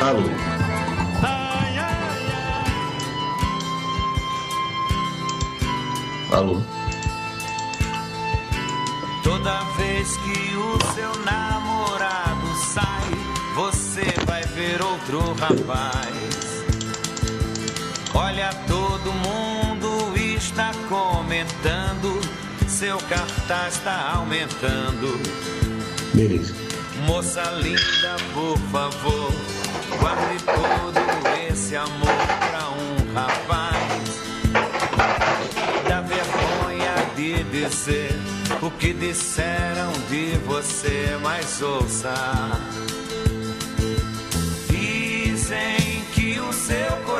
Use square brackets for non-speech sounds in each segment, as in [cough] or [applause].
Alô. Alô. Toda vez que o seu namorado sai, você vai ver outro rapaz. Olha, todo mundo está comentando, seu cartaz está aumentando. Beleza. Moça linda, por favor, guarde todo esse amor pra um rapaz. Dá vergonha de dizer o que disseram de você, mas ouça.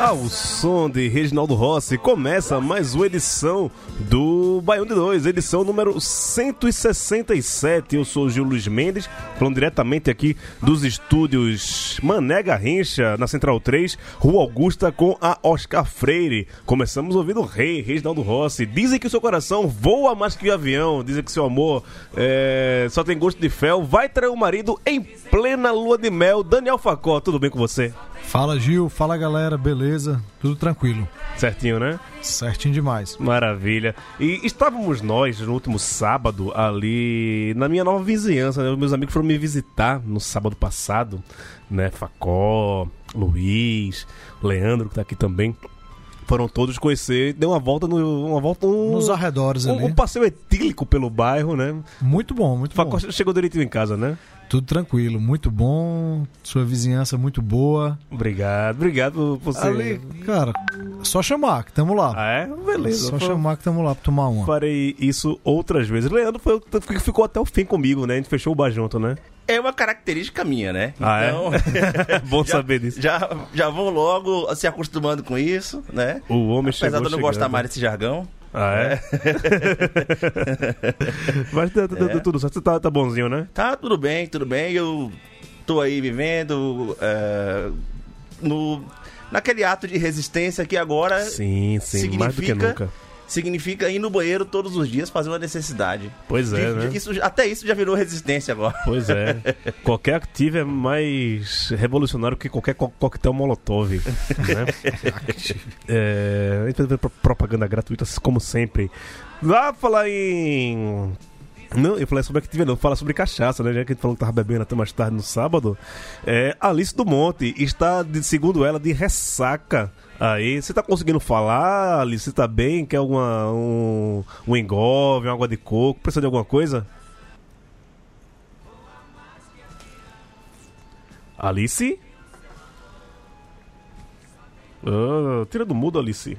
Ao som de Reginaldo Rossi, começa mais uma edição do Baião de Dois, edição número 167. Eu sou o Gil Luiz Mendes, falando diretamente aqui dos estúdios Mané Garrincha, na Central 3, Rua Augusta, com a Oscar Freire. Começamos ouvindo o rei, Reginaldo Rossi. Dizem que o seu coração voa mais que o avião, dizem que seu amor é, só tem gosto de fel. Vai trair o marido em plena lua de mel. Daniel Facó, tudo bem com você? Fala Gil, fala galera, beleza? Tudo tranquilo, Certinho, né? certinho demais. Maravilha. E estávamos nós no último sábado ali na minha nova vizinhança, né? Meus amigos foram me visitar no sábado passado, né? Facó, Luiz, Leandro, que tá aqui também. Foram todos conhecer, deu uma volta no. Uma volta um, Nos arredores um, ali. um passeio etílico pelo bairro, né? Muito bom, muito Facó bom. chegou direitinho em casa, né? Tudo tranquilo, muito bom. Sua vizinhança muito boa. Obrigado, obrigado por você. Ali, cara, só chamar que tamo lá. Ah, é? Beleza. Só Foi- chamar que tamo lá pra tomar uma. Farei isso outras vezes. Leandro foi, ficou até o fim comigo, né? A gente fechou o bar junto, né? É uma característica minha, né? Ah, é? então, [laughs] Bom [laughs] já- saber disso. Já, já vou logo se acostumando com isso, né? O homem Apesar chegou de eu não gostar mais desse jargão. Ah, é? [laughs] Mas deu, deu- deu tudo certo. Você tá, tá bonzinho, né? Tá, tudo bem, tudo bem. Eu tô aí vivendo é, no, naquele ato de resistência que agora Sim, sim, mais do que significa- nunca. Significa ir no banheiro todos os dias fazer uma necessidade. Pois é, De- né? de- isso, até isso já virou resistência agora. Pois é. [laughs] qualquer activo é mais revolucionário que qualquer co coquetel molotov. Né? [laughs] é, pro- propaganda gratuita, como sempre. Lá falar em. Não, eu falei sobre actividade, não, falar sobre cachaça, né? Já que a gente falou que tava bebendo até mais tarde no sábado. É, Alice do Monte está, de- segundo ela, de ressaca. Aí, você tá conseguindo falar, Alice? Você tá bem? Quer alguma, um, um engolve, uma água de coco? Precisa de alguma coisa? Alice? Ah, tira do mudo, Alice.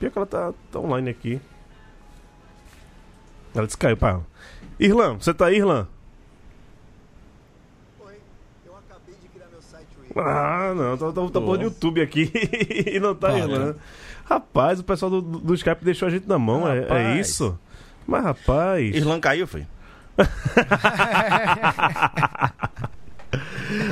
Pior que ela tá, tá online aqui. Ela disse que caiu, pá. Irlan, você tá aí, Irlan? Ah, não, tá, tá, tá bom no YouTube aqui [laughs] e não tá Para. Irlan. Rapaz, o pessoal do, do Skype deixou a gente na mão, é, é isso? Mas, rapaz. Irlan caiu, foi?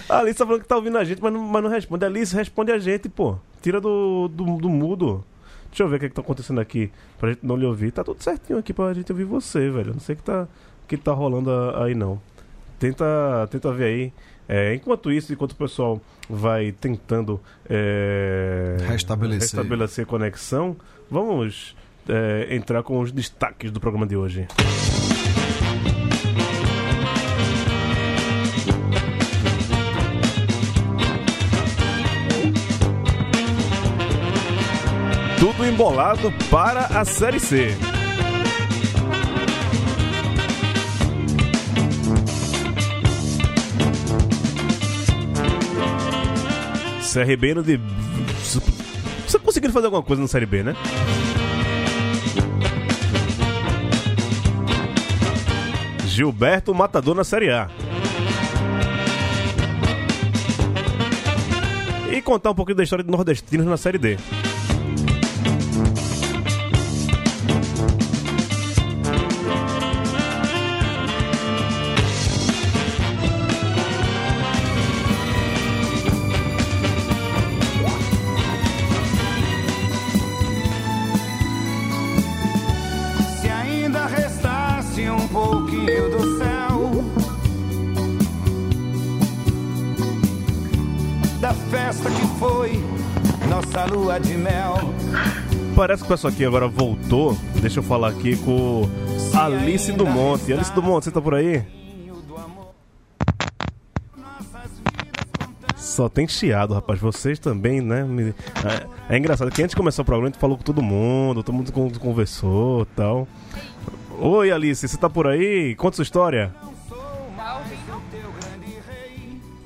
A [laughs] Alice tá falando que tá ouvindo a gente, mas não, mas não responde. Alice, responde a gente, pô. Tira do, do, do mudo. Deixa eu ver o que, que tá acontecendo aqui pra gente não lhe ouvir. Tá tudo certinho aqui pra gente ouvir você, velho. Eu Não sei o que tá, que tá rolando a- aí, não. Tenta, tenta ver aí. É, enquanto isso, enquanto o pessoal vai tentando é, Restabelecer. restabelecer conexão, vamos é, entrar com os destaques do programa de hoje. Tudo embolado para a Série C. CRB no de. Você conseguindo fazer alguma coisa na Série B, né? Gilberto Matador na Série A. E contar um pouquinho da história do Nordestinos na Série D. pessoal aqui agora voltou. Deixa eu falar aqui com Alice do Monte. Alice do Monte, você tá por aí? Só tem chiado, rapaz. Vocês também, né? É, é engraçado que antes de começar o programa, a gente falou com todo mundo, todo mundo con- conversou e tal. Oi, Alice, você tá por aí? Conta sua história.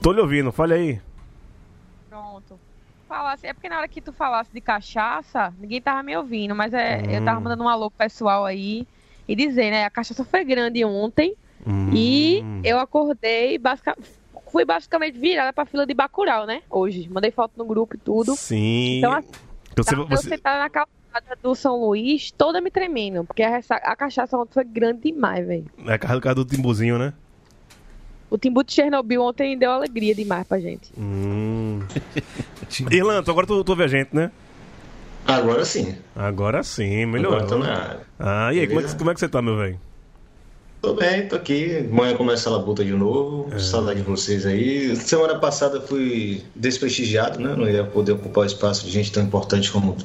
Tô lhe ouvindo, fale aí. Falasse, é porque na hora que tu falasse de cachaça, ninguém tava me ouvindo, mas é, eu Hum. tava mandando um alô pro pessoal aí e dizer, né? A cachaça foi grande ontem Hum. e eu acordei, fui basicamente virada pra fila de Bacurau, né? Hoje. Mandei foto no grupo e tudo. Sim. Então, assim, Você, tava eu você- sentada na calçada do São Luís, toda me tremendo, porque a, a cachaça ontem foi grande demais, velho. É a carro do timbuzinho, né? O Timbu de Chernobyl ontem deu alegria demais pra gente. Hum. [laughs] Agora tu, tu ouve a gente, né? Agora sim. Agora sim, melhorou. Agora tô na área. Ah, e aí, como é, que, como é que você tá, meu velho? Tô bem, tô aqui. Amanhã começa a labuta de novo. É. Saudade de vocês aí. Semana passada fui desprestigiado, né? Não ia poder ocupar o espaço de gente tão importante como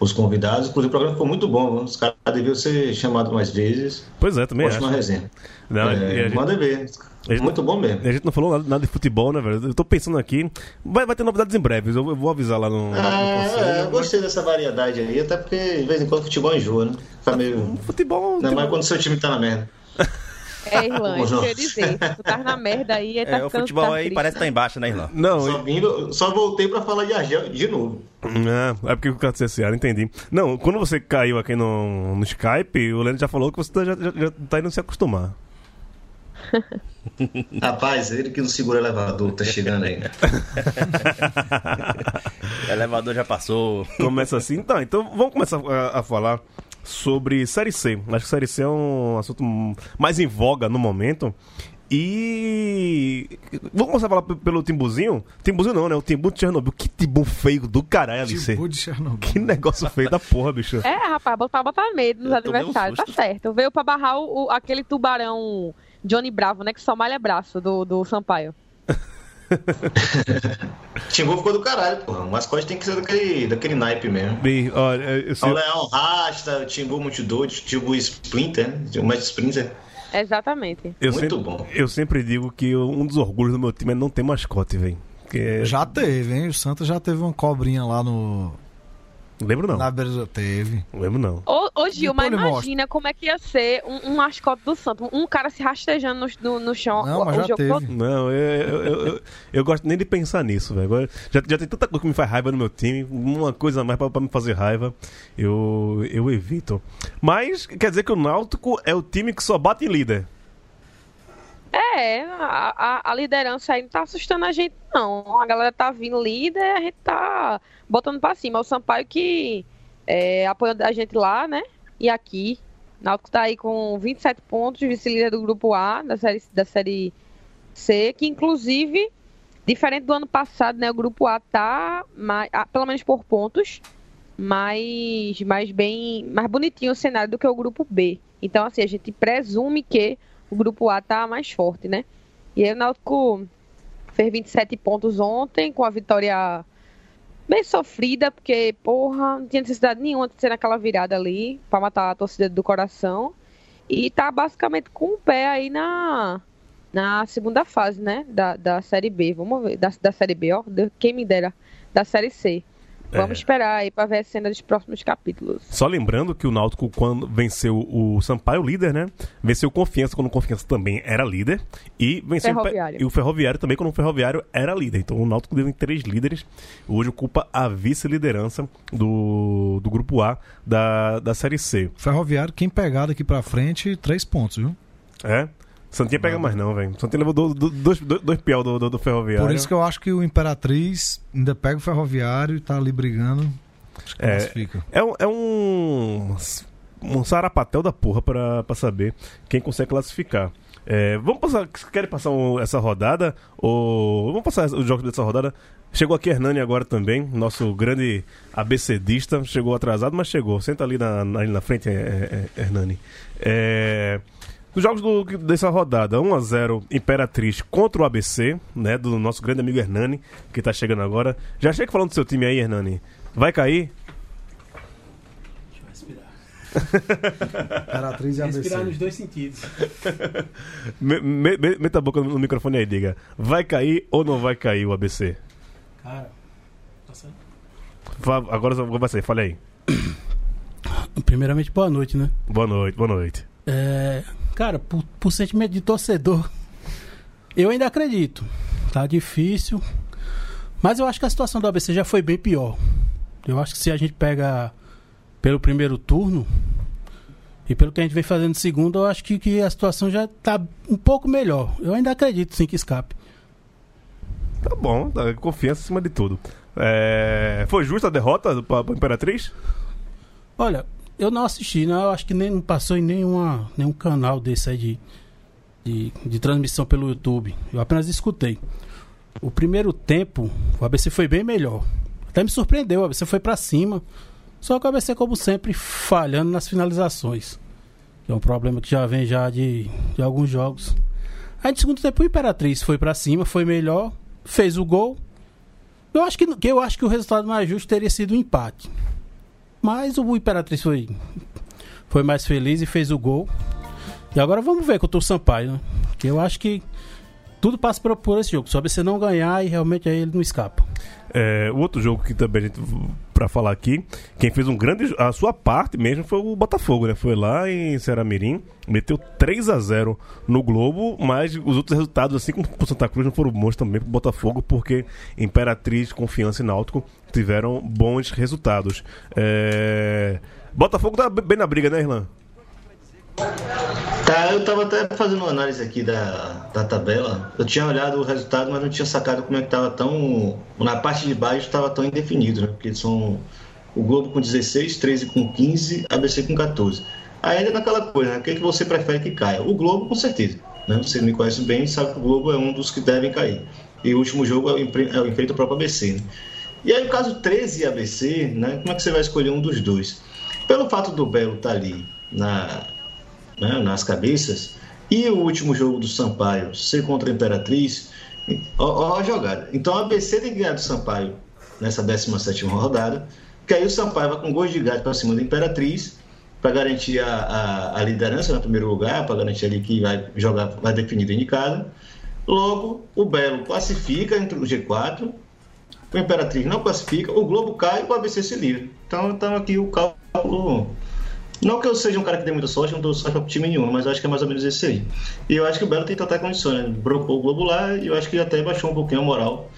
os convidados. Inclusive, o programa ficou muito bom. Os caras deviam ser chamados mais vezes. Pois é, também Ótima acho. resenha. Não, É, a gente- Manda ver. Gente- Muito bom mesmo. A gente não falou nada, nada de futebol, né, velho? Eu tô pensando aqui. Vai, vai ter novidades em breve, eu, eu vou avisar lá no. no Ah, conselho. é, eu gostei dessa variedade aí, até porque de vez em quando futebol enjoa, né? Fica meio. Futebol. Ainda mais quando seu time tá na merda. É, [laughs] Ô, isso que eu ia dizer. Se tu tá na merda aí, aí tá É, o futebol tá aí triste, parece que tá embaixo, né, Irlão? Não, Só, vindo, só voltei pra falar de Argel de novo. é, é porque o cara disse assim, ah, entendi. Não, quando você caiu aqui no, no Skype, o Leandro já falou que você tá- já, já, já tá indo se acostumar. [laughs] Rapaz, ele que não segura o elevador, tá chegando aí. O [laughs] elevador já passou. Começa assim. Então, então vamos começar a, a falar sobre Série C. Acho que Série C é um assunto mais em voga no momento. E. Vamos começar a falar pelo Timbuzinho? Timbuzinho não, né? O Timbu de Chernobyl. Que timbu feio do caralho, Alice. Timbu de Chernobyl. Que negócio feio da porra, bicho. É, rapaz, pra botar medo nos tomei um adversários, tá certo. Veio pra barrar o- aquele tubarão Johnny Bravo, né? Que só malha braço do, do Sampaio. [laughs] Timbu ficou do caralho, porra. O mascote tem que ser daquele, daquele naipe mesmo. Bem, olha, eu O. Leão Rasta, o Timbu Multidor, o Timbu Splinter, né? o Mestre Splinter. Exatamente. Eu Muito sempre, bom. Eu sempre digo que um dos orgulhos do meu time é não ter mascote, velho. Que- Já teve, hein? O Santa já teve uma cobrinha lá no. Lembro não. Na do... Teve. Lembro não. Ô, ô Gil, mas imagina como é que ia ser um, um mascote do Santos. Um cara se rastejando no, no, no chão Não, o, mas o já teve. todo. Não, eu, eu, eu, eu, eu gosto nem de pensar nisso, velho. Já, já tem tanta coisa que me faz raiva no meu time, uma coisa a mais pra, pra me fazer raiva, eu, eu evito. Mas quer dizer que o Náutico é o time que só bate em líder. É, a, a, liderança aí não tá assustando a gente, não. A galera tá vindo líder, a gente tá botando pra cima. O Sampaio que é, apoiando a gente lá, né? E aqui. Náutico tá aí com 27 pontos, vice-líder do grupo A, da série, da série C, que inclusive, diferente do ano passado, né? O grupo A tá, mais, pelo menos por pontos, mais, mais bem, mais bonitinho o cenário do que o grupo B. Então, assim, a gente presume que o grupo A tá mais forte, né? E aí o Náutico fez 27 pontos ontem, com a vitória bem sofrida, porque, porra, não tinha necessidade nenhuma de ser naquela virada ali, pra matar a torcida do coração. E tá basicamente com o pé aí na, na segunda fase, né? Da, da Série B. Vamos ver. Da, da Série B, ó. Quem me dera. Da Série C. Vamos É. esperar aí pra ver a cena dos próximos capítulos. Só lembrando que o Náutico, quando venceu o Sampaio líder, né? Venceu o Confiança quando o Confiança também era líder. E venceu o Ferroviário. e o Ferroviário também quando o Ferroviário era líder. Então o Náutico deu em três líderes. Hoje ocupa a vice-liderança do, do grupo A da, da Série C. Ferroviário, quem pegar daqui pra frente, três pontos, viu? É? Santinha pega mais não, velho. Santinha levou do- do- dois, dois, piau do, do, do ferroviário. Por isso que eu acho que o Imperatriz ainda pega o Ferroviário e tá ali brigando. Acho que É. classifica. É um, é um, um sarapatel da porra pra, pra saber quem consegue classificar. É, vamos passar. Querem passar um- essa rodada? Ou. Vamos passar os jogos dessa rodada. Chegou aqui Hernani agora também, nosso grande abecedista. Chegou atrasado, mas chegou. Senta ali na, na, ali na frente, é, é, é, Hernani. É, os jogos do- dessa rodada, 1x0 Imperatriz contra o ABC, né? Do nosso grande amigo Hernani, que tá chegando agora. Já chega falando do seu time aí, Hernani. Vai cair? [laughs] Imperatriz e ABC. Respirar nos dois sentidos. [laughs] Me- me- me- meta a boca no microfone aí, diga. Vai cair ou não vai cair o ABC? Cara, tá certo. Fa- Agora vai sair, fale aí. [coughs] Primeiramente, boa noite, né? Boa noite, boa noite. É, cara, por, por sentimento de torcedor, eu ainda acredito. Tá difícil. Mas eu acho que a situação do ABC já foi bem pior. Eu acho que se a gente pega pelo primeiro turno e pelo que a gente vem fazendo no segundo, eu acho que, que a situação já tá um pouco melhor. Eu ainda acredito sim que escape. Tá bom, tá, confiança acima de tudo. É, Foi justa a derrota pra Imperatriz? Olha, eu não assisti, né? Eu acho que nem não passou em nenhuma, nenhum canal desse aí de, de, de transmissão pelo YouTube. Eu apenas escutei. O primeiro tempo, o ABC foi bem melhor. Até me surpreendeu, o ABC foi pra cima. Só que o ABC, como sempre, falhando nas finalizações. Que é um problema que já vem já de, de alguns jogos. Aí no segundo tempo o Imperatriz foi pra cima, foi melhor, fez o gol. Eu acho que, eu acho que o resultado mais justo teria sido um empate. Mas o Imperatriz foi, foi mais feliz e fez o gol. E agora vamos ver contra o Sampaio, né? Que eu acho que tudo passa por, por esse jogo. Só você não ganhar e realmente aí ele não escapa. É, o outro jogo que também a gente, pra falar aqui, quem fez um grande. A sua parte mesmo foi o Botafogo, né? Foi lá em Ceará-Mirim, meteu 3 a 0 no Globo, mas os outros resultados, assim como pro Santa Cruz, não foram bons também pro Botafogo, porque Imperatriz, Confiança e Náutico tiveram bons resultados. É, Botafogo tá bem na briga, né, Irlan? Tá, eu tava até fazendo uma análise aqui da, da tabela. Eu tinha olhado o resultado, mas não tinha sacado como é que tava tão. Na parte de baixo estava tão indefinido, né? Porque são o Globo com 16, 13 com 15, ABC com 14. Aí ainda naquela coisa, né? O que, é que você prefere que caia? O Globo, com certeza. Né? Você me conhece bem sabe que o Globo é um dos que devem cair. E o último jogo é o, empre- é o próprio ABC. Né? E aí, o caso 13 e ABC, né? Como é que você vai escolher um dos dois? Pelo fato do Belo estar ali na, né, nas cabeças. E o último jogo do Sampaio ser contra a Imperatriz, ó a jogada. Então a ABC tem que ganhar do Sampaio nessa 17 rodada, que aí o Sampaio vai com gols de gato para cima da Imperatriz, para garantir a, a, a liderança no primeiro lugar, para garantir ali que vai jogar, vai definir de casa. Logo, o Belo classifica entre o G4, o Imperatriz não classifica, o Globo cai e o ABC se livra. Então, então aqui o cálculo não que eu seja um cara que dê muita sorte, não dou sorte pra time nenhum, mas eu acho que é mais ou menos esse aí. E eu acho que o Belo tem totais condições, né? Brocou o Globo lá e eu acho que até baixou um pouquinho a moral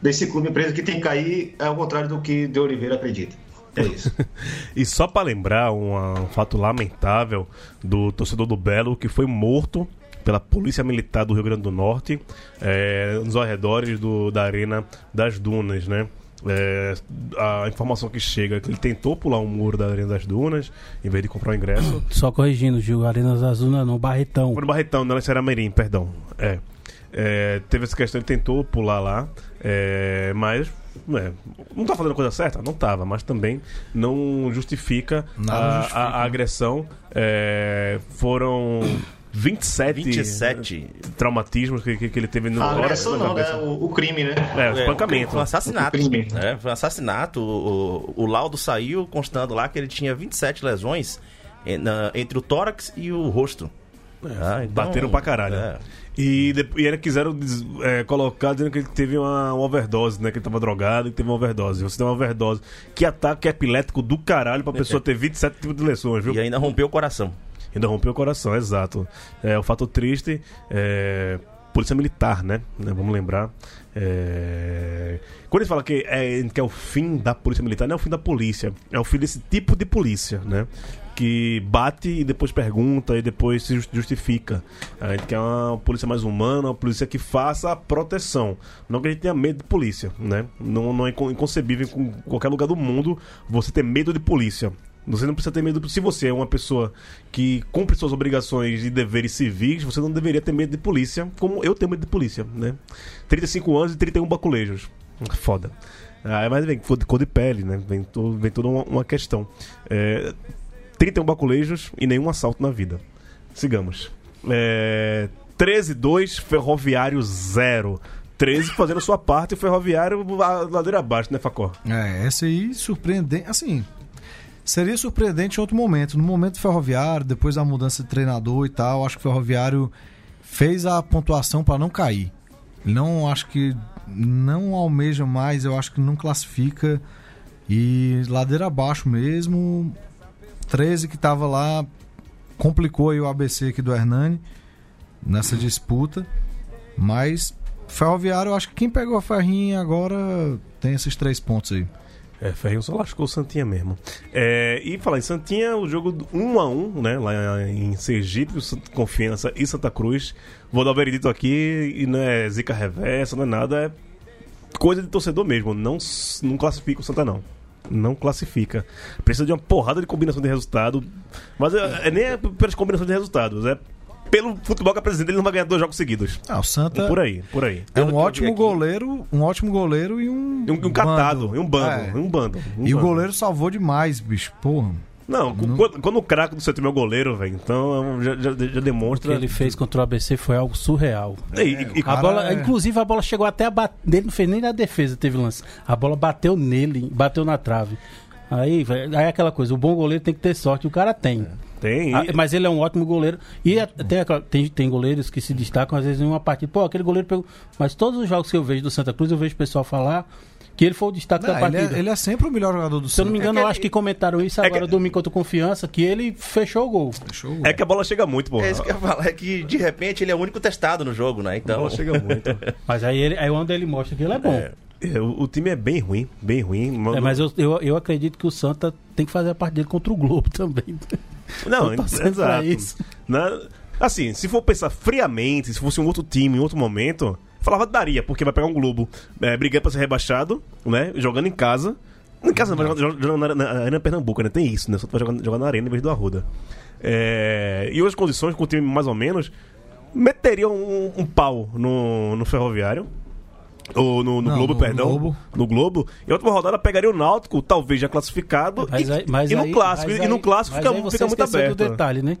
desse clube empresa que tem que cair, ao contrário do que De Oliveira acredita. É isso. [laughs] E só pra lembrar um, um fato lamentável do torcedor do Belo que foi morto pela Polícia Militar do Rio Grande do Norte é, nos arredores do, da Arena das Dunas, né? É, a informação que chega é que ele tentou pular um muro da Arena das Dunas em vez de comprar o ingresso. [coughs] Só corrigindo, Gil, Arenas Azul não, não, Barretão. Foi no Barretão, não, era Mirim, perdão. É. É, teve essa questão, ele tentou pular lá, é, mas é, não tá fazendo a coisa certa? Não tava, mas também não justifica, a, justifica, a- a agressão. É, foram 27, 27. traumatismos que, que, que ele teve no A fora agressão não, né? O, o crime, né? É, o É, espancamento. Foi um assassinato. O crime. É, foi um assassinato. O, o- o laudo saiu constando lá que ele tinha 27 lesões en- na- entre o tórax e o rosto. Ah, então, Bateram pra caralho. é. E, e ainda quiseram é, colocar dizendo que ele teve uma, uma overdose, né? Que ele tava drogado e que teve uma overdose. Você tem uma overdose. Que ataque epilético do caralho pra pessoa ter 27 tipos de lesões, viu? E ainda rompeu o coração. Ainda rompeu o coração, exato. É, o fato triste é. Polícia Militar, né? Né, Vamos lembrar. É, Quando eles falam que é, que é o fim da Polícia Militar, não é o fim da polícia. É o fim desse tipo de polícia, né? que bate e depois pergunta e depois se just- justifica. A gente quer uma polícia mais humana, uma polícia que faça a proteção. Não que a gente tenha medo de polícia, né? Não, não é inco- inconcebível em qualquer lugar do mundo você ter medo de polícia. Você não precisa ter medo. Se você é uma pessoa que cumpre suas obrigações e deveres civis, você não deveria ter medo de polícia, como eu tenho medo de polícia, né? 35 anos e 31 baculejos. Foda. Ah, mas vem cor de, cor de pele, né? Vem, to- vem toda uma, uma questão. É, 31 baculejos e nenhum assalto na vida. Sigamos. É, 13-2, Ferroviário 0. 13 fazendo a sua parte e o Ferroviário ladeira abaixo, né, Facó? É, essa aí surpreendente. Assim, seria surpreendente em outro momento. No momento Ferroviário, depois da mudança de treinador e tal, acho que o Ferroviário fez a pontuação para não cair. Não acho que não almeja mais, eu acho que não classifica. E ladeira abaixo mesmo. 13 que tava lá complicou aí o ABC aqui do Hernani nessa disputa. Mas Ferroviário, eu acho que quem pegou a Ferrinha agora tem esses três pontos aí. É, Ferrinho só lascou o Santinha mesmo. É, e falar em Santinha, o jogo 1 a 1 né? Lá em Sergipe, Confiança e Santa Cruz. Vou dar o veredito aqui e não é zica reversa, não é nada, é coisa de torcedor mesmo. Não, não classifica o Santa, não. Não classifica. Precisa de uma porrada de combinação de resultado. Mas é, é nem é pelas combinações de resultados, é pelo futebol que apresenta, ele não vai ganhar dois jogos seguidos. Ah, o Santa Por aí, por aí. é um ótimo goleiro, um ótimo goleiro e um E um, um catado, bando. e um bando, É. e um bando. um E o bando. goleiro salvou demais, bicho. Porra. Não, Não- Quando, quando o craque do seu time é o goleiro, velho, então já, já, já O que demonstra. ele fez contra o ABC foi algo surreal. E- e- e- A bola, é- inclusive a bola chegou até a bater. Ele não fez nem na defesa, teve lance. A bola bateu nele, bateu na trave. Aí, velho, aí é aquela coisa, o bom goleiro tem que ter sorte, o cara tem. Tem. Ah, mas ele é um ótimo goleiro. E a- tem, tem, goleiros que se destacam, às vezes, em uma partida. Pô, aquele goleiro pegou. Mas todos os jogos que eu vejo do Santa Cruz, eu vejo o pessoal falar que ele foi o destaque Não, da ele, partida. é, ele é sempre o melhor jogador do Se eu não me engano, É que eu acho ele- que comentaram isso É agora que- domingo contra o Confiança, que ele fechou o gol. Fechou. É que a bola chega muito, pô. É isso que eu ia falar, é que de repente ele é o único testado no jogo, né? A Então. bola chega muito. Mas aí, ele, aí onde ele mostra que ele é bom. É, é, o, o time é bem ruim, bem ruim. É, mas eu, eu, eu acredito que o Santa tem que fazer a parte dele contra o Globo [laughs] também. Não, exato. isso. Na- assim, se for pensar friamente, se fosse um outro time, em outro momento, falava daria, porque vai pegar um Globo é, brigando pra ser rebaixado, né? Jogando em casa. Em casa, não, vai jogar- jogando na, na Arena Pernambuco, né? Tem isso, né? Só vai jogar, jogar na Arena em vez do Arruda. É, e outras condições, com o time mais ou menos, meteria um, um pau no, no Ferroviário. Ou no, no Não, Globo, no perdão. Globo. No Globo. E a última rodada pegaria o Náutico, talvez já classificado. Mas e, aí- mas e no aí- clássico. mas e no aí- clássico mas fica, aí você fica muito aberto. do detalhe, né?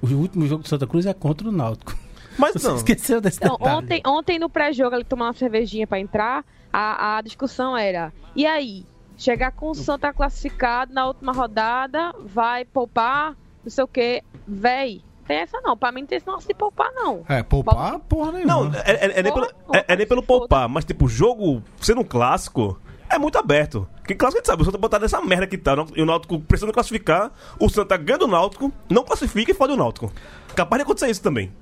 O último jogo do Santa Cruz é contra o Náutico. Mas [laughs] Você não. esqueceu desse Então, detalhe. ontem, ontem no pré-jogo, ele tomando uma cervejinha pra entrar, a, a discussão era: e aí? Chegar com o Santa classificado na última rodada, vai poupar, não sei o quê. Véi, tem essa não. Pra mim não tem esse negócio de poupar, não. É, poupar, porra nenhuma. Não, é, é- é nem pelo, é- é nem pelo poupar, mas tipo, o jogo sendo um clássico é muito aberto. Que clássico a gente sabe, o Santa botar nessa merda que tá, e o Náutico precisando classificar, o Santa ganha do Náutico, não classifica e fode o Náutico. Capaz de acontecer isso também,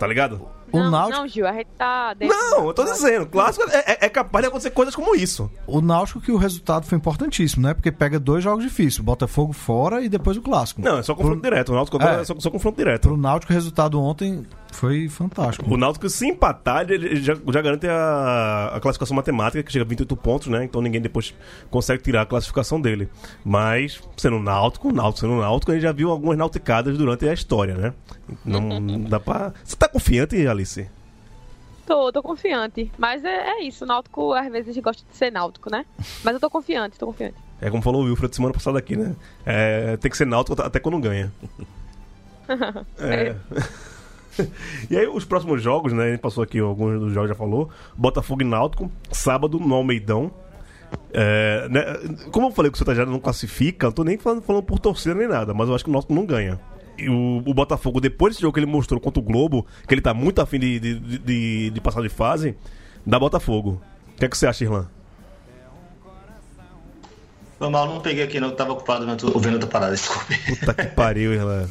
tá ligado? O não, Náutico- não, Gil, a gente tá. dentro Não, eu tô do- dizendo, clássico é, é- é capaz de acontecer coisas como isso. O Náutico que o resultado foi importantíssimo, né? Porque pega dois jogos difíceis, Botafogo fora e depois o Clássico. Não, é só confronto Pro- direto, o Náutico É. é só, só confronto Pro direto. Náutico o resultado ontem foi fantástico. O Náutico, se empatar, ele já, já garante a, a classificação matemática, que chega a 28 pontos, né? Então ninguém depois consegue tirar a classificação dele. Mas, sendo Náutico, Náutico sendo Náutico, a gente já viu algumas nauticadas durante a história, né? Não, não [laughs] dá pra... Você tá confiante, Alice? Tô, tô confiante. Mas é, é isso. O Náutico, às vezes, gosta de ser náutico, né? Mas eu tô confiante, tô confiante. É como falou o Wilfred semana passada aqui, né? É, tem que ser Náutico até quando ganha. [laughs] É. [laughs] E aí, os próximos jogos, né? A gente passou aqui, alguns dos jogos já falou. Botafogo e Náutico, sábado no Almeidão. É, né, como eu falei que o Santa não classifica, não tô nem falando, falando por torcida nem nada, mas eu acho que o Náutico não ganha. E o, o Botafogo, depois desse jogo que ele mostrou contra o Globo, que ele tá muito afim de, de, de- de, passar de fase, dá Botafogo. O que é que você acha, Irlan? Foi mal, não peguei aqui não, eu tava ocupado ouvindo outra parada, desculpe. Puta que pariu, Irlan.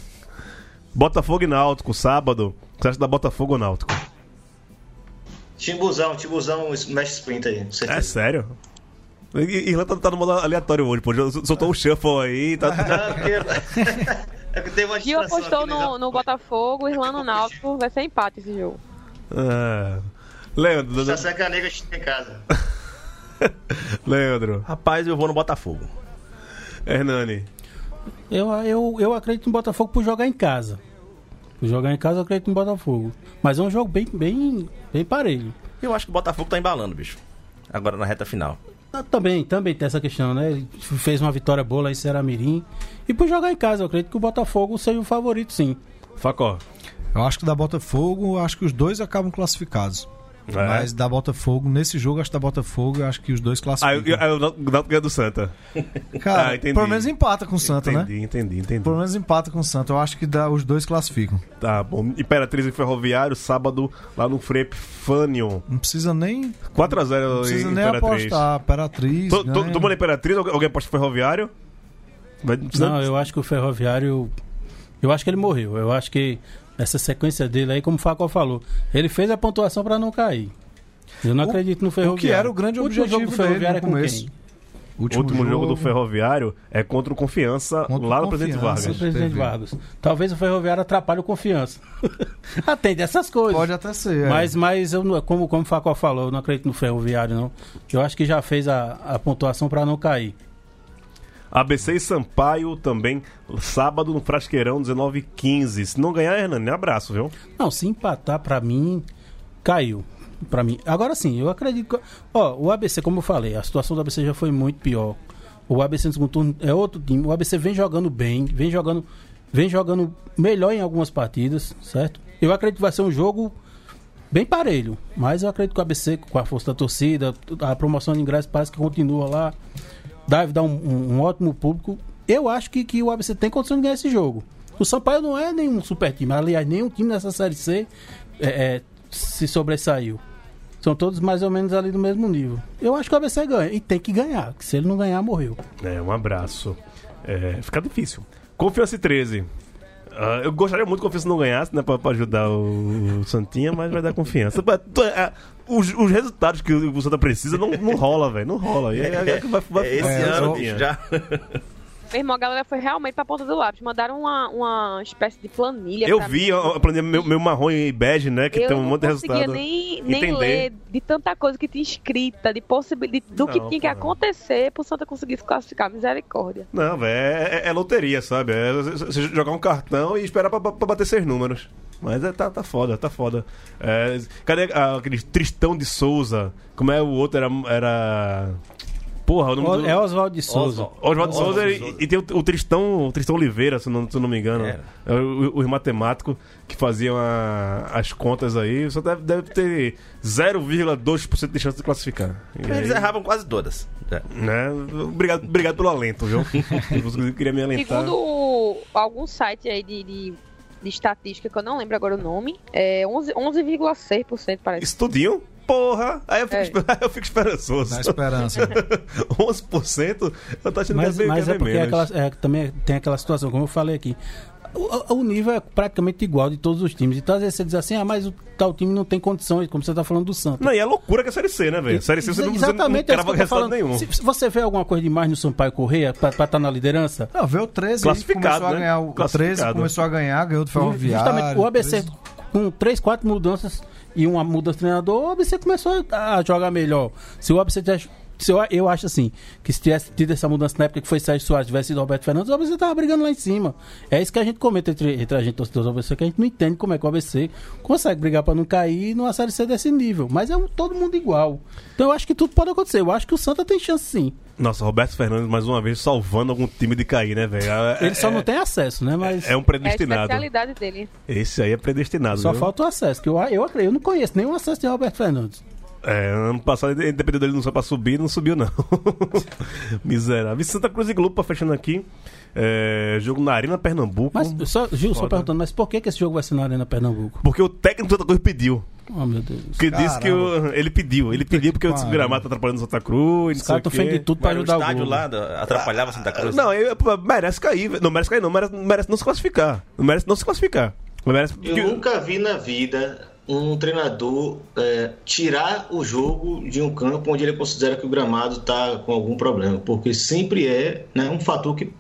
Botafogo e Náutico, sábado. Você acha que dá Botafogo ou Náutico? Timbuzão, Timbuzão, mexe sprint aí, com É sério? I- Irlan tá, tá no modo aleatório hoje, pô. Soltou um shuffle aí, tá. Não, porque- [laughs] É que teve uma Gil apostou né? no, no Botafogo, Irlanda no Náutico. Vai ser empate esse jogo. Ah, Leandro, Já sai que a nega chega em casa. [laughs] Leandro, Rapaz, eu vou no Botafogo. Hernani. Eu, eu, eu acredito no Botafogo por jogar em casa. Por jogar em casa, eu acredito no Botafogo. Mas é um jogo bem, bem, bem parelho. Eu acho que o Botafogo tá embalando, bicho. Agora na reta final. Ah, Também, também tem essa questão, né? Fez uma vitória boa lá em Ceramirim. E por jogar em casa, eu acredito que o Botafogo seja o favorito, sim. Facó. Eu acho que da Botafogo, eu acho que os dois acabam classificados. É? Mas da Botafogo, nesse jogo, acho que da Botafogo, eu acho que os dois Ah, classificam. eu, eu, eu ganha do Santa. [laughs] Cara, Ah, entendi. pelo menos empata com o Santa, né? entendi, entendi, entendi. Pelo menos empata com o Santa. Eu acho que dá, os dois classificam. Tá bom. Imperatriz e Ferroviário, sábado, lá no Frep Fanion. Não precisa nem, 4x0 não em precisa nem Imperatriz. apostar. Imperatriz. To- to- ganha. Tomando Imperatriz, alguém alguém aposta Ferroviário? Não, eu acho que o Ferroviário. Eu acho que ele morreu. Eu acho que essa sequência dele aí, como o Facó falou, ele fez a pontuação pra não cair. Eu não O- acredito no o Ferroviário. que era o grande último objetivo jogo do Ferroviário dele no é com começo. quem? O último, jogo, do Ferroviário é contra o Confiança, Contra o lá no Presidente. Vargas. O presidente. Vargas. Talvez o Ferroviário atrapalhe o confiança. [laughs] Atende essas coisas. Pode até ser. é. Mas, mas eu não, como, como o Facó falou, eu não acredito no Ferroviário, não. Eu acho que já fez a, a pontuação pra não cair. ABC e Sampaio também, sábado no Frasqueirão, 19h15. Se não ganhar, Hernani, abraço, viu? Não, se empatar, pra mim, caiu. Pra mim. Agora sim, eu acredito que. Ó, o ABC, como eu falei, a situação do ABC já foi muito pior. O ABC no segundo turno é outro time. O ABC vem jogando bem, vem jogando, vem jogando melhor em algumas partidas, certo? Eu acredito que vai ser um jogo bem parelho. Mas eu acredito que o ABC, com a força da torcida, a promoção de ingressos parece que continua lá. Deve dar um, um- um ótimo público. Eu acho que, que o ABC tem condição de ganhar esse jogo. O Sampaio não é nenhum super time. Aliás, nenhum time nessa Série C é, é, se sobressaiu. São todos mais ou menos ali do mesmo nível. Eu acho que o ABC ganha. E tem que ganhar. Que se ele não ganhar, morreu. É, um abraço. É, fica difícil. Confiança e 13. Ah, eu gostaria muito que o Confiança não ganhasse, né, pra, pra ajudar o, o Santinha, mas vai dar confiança. Os, os resultados que o Santa precisa não, não rola, velho. Não rola. E aí, é que vai, vai, É esse vai- É, ano, eu- bicho, já. Meu irmão, a galera foi realmente pra ponta do lápis. Mandaram uma, uma espécie de planilha. Eu vi, mim. eu aprendi meu, meu marrom e bege, né? Que eu tem um não monte de resultado. nem, nem Entender. ler de tanta coisa que tinha escrita, de possibilidade, do que Não, tinha que acontecer pro Santa conseguir se classificar. Misericórdia. Não, velho, é, é- é loteria, sabe? É você- jogar um cartão e esperar pra, pra bater seis números. Mas é, tá, tá foda, tá foda. É, cadê aquele Tristão de Souza? Como é o outro? Era. era... Porra, o nome do... É Oswaldo de Souza. Oswaldo. De Souza Oswaldo de e, Souza. e tem o, o Tristão, o Tristão Oliveira, se não, se eu não me engano. Era. É o- os matemáticos que faziam a- as contas aí. Só deve, deve ter 0,2% de chance de classificar. E Eles aí, erravam quase todas. É. né? Obrigado, obrigado pelo alento, viu? [laughs] Eu queria me alentar. Segundo algum site aí de, de, de estatística, que eu não lembro agora o nome, é 11 11,6% parece. Isso tudinho? Porra! Aí eu fico, É. [laughs] aí eu fico esperançoso. Na esperança. [laughs] 11%? Eu tô achando Mas, que é, bem- mas que é é porque bem é menos. aquela- é, também tem aquela situação, como eu falei aqui. O, o nível é praticamente igual de todos os times. Então, às vezes você diz assim, ah, mas o tal time não tem condições, como você tá falando do Santos. Não, e é loucura que é Série C, né, velho? Série C você não, você não Exatamente, é crava que eu tô resultado falando. nenhum. Se, se você vê alguma coisa demais no Sampaio Correia pra estar na liderança, Não, veio o 13 aí, Classificado, começou a né? ganhar. O Classificado. 13 começou a ganhar, ganhou do Ferroviário. justamente o ABC 13. com três, quatro mudanças e uma mudança de treinador, o ABC começou a jogar melhor. Se o ABC eu, eu acho assim, que se tivesse tido essa mudança na época que foi Sérgio Soares, tivesse sido Roberto Fernandes, o ABC tava brigando lá em cima. É isso que a gente comenta entre, entre a gente torcedores do ABC, que a gente não entende como é que o ABC consegue brigar pra não cair numa série C desse nível. Mas é um- todo mundo igual. Então eu acho que tudo pode acontecer. Eu acho que o Santa tem chance sim. Nossa, Roberto Fernandes mais uma vez salvando algum time de cair, né, velho? É- Ele só é- não tem acesso, né? Mas É um É a predestinado. especialidade dele. Esse aí é predestinado. só viu? falta o acesso. Que eu, eu, acredito- eu não conheço nenhum acesso de Roberto Fernandes. É, ano passado, independente dele não só pra subir, não subiu, não. [laughs] Miserável. E Santa Cruz e Globo, pra fechando aqui. É, jogo na Arena Pernambuco. Mas, só, Gil, só Foda. perguntando, mas por que, que esse jogo vai ser na Arena Pernambuco? Porque o técnico do Santa Cruz pediu. Oh, meu Deus. Que disse que o- ele pediu. Ele pediu porque o pariu. gramado tá atrapalhando o Santa Cruz. Os caras o estão fazendo de tudo pra Mas o ajudar o estádio lá da- atrapalhava Santa Cruz. Não, ele, pô, merece cair. Não merece cair, não. Merece, merece não se classificar. Não merece não se classificar. Merece, Eu nunca vi na vida um treinador é, tirar o jogo de um campo onde ele considera que o gramado está com algum problema, porque sempre é né, um fator que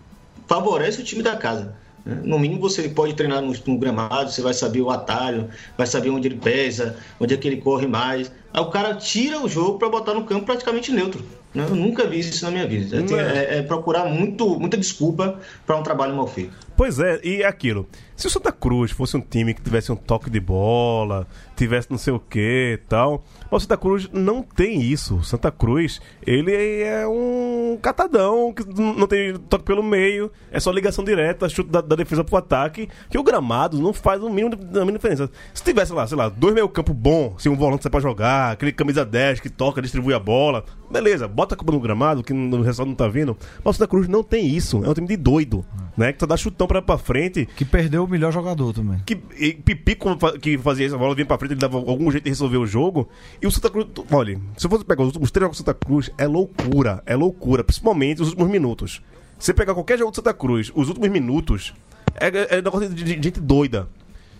favorece o time da casa. né? No mínimo você pode treinar no, no gramado, você vai saber o atalho, vai saber onde ele pesa, onde é que ele corre mais. Aí o cara tira o jogo para botar no campo praticamente neutro. né? Eu nunca vi isso na minha vida. É, é. é- é procurar muito, muita desculpa para um trabalho mal feito. Pois é, e é aquilo. Se o Santa Cruz fosse um time que tivesse um toque de bola, tivesse não sei o que e tal. Mas o Santa Cruz não tem isso. O Santa Cruz, ele é um catadão, que não tem toque pelo meio, é só ligação direta, chute da, da defesa pro ataque, que o gramado não faz o mínimo, diferença. Se tivesse lá, sei lá, dois meio campo bom, se um volante sai pra jogar, aquele camisa 10 que toca, distribui a bola, beleza, bota a culpa no gramado, que no resultado não tá vindo. Mas o Santa Cruz não tem isso, é um time de doido, né? Que só dá chutão pra, pra frente, Que perdeu o melhor jogador também. que e Pipi como fa- que fazia isso, a bola vinha pra frente, ele dava algum jeito de resolver o jogo. E o Santa Cruz, olha, se eu fosse pegar os últimos três jogos do Santa Cruz, é loucura, é loucura, principalmente os últimos minutos. Se você pegar qualquer jogo do Santa Cruz, os últimos minutos, é, é, é negócio de, de gente doida.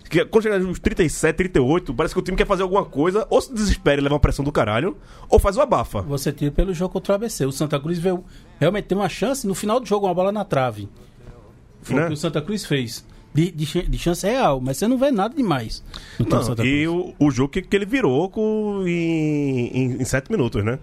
Que quando chegar nos 37, 38, parece que o time quer fazer alguma coisa, ou se desespera e leva uma pressão do caralho, ou faz o abafa. Você tira pelo jogo contra o ABC. O Santa Cruz veio, realmente tem uma chance no final do jogo, uma bola na trave. Foi Né? o que o Santa Cruz fez. De, de, de chance real, mas você não vê nada demais. Não, e o, o jogo que, que ele virou com, em, em, em sete minutos, né?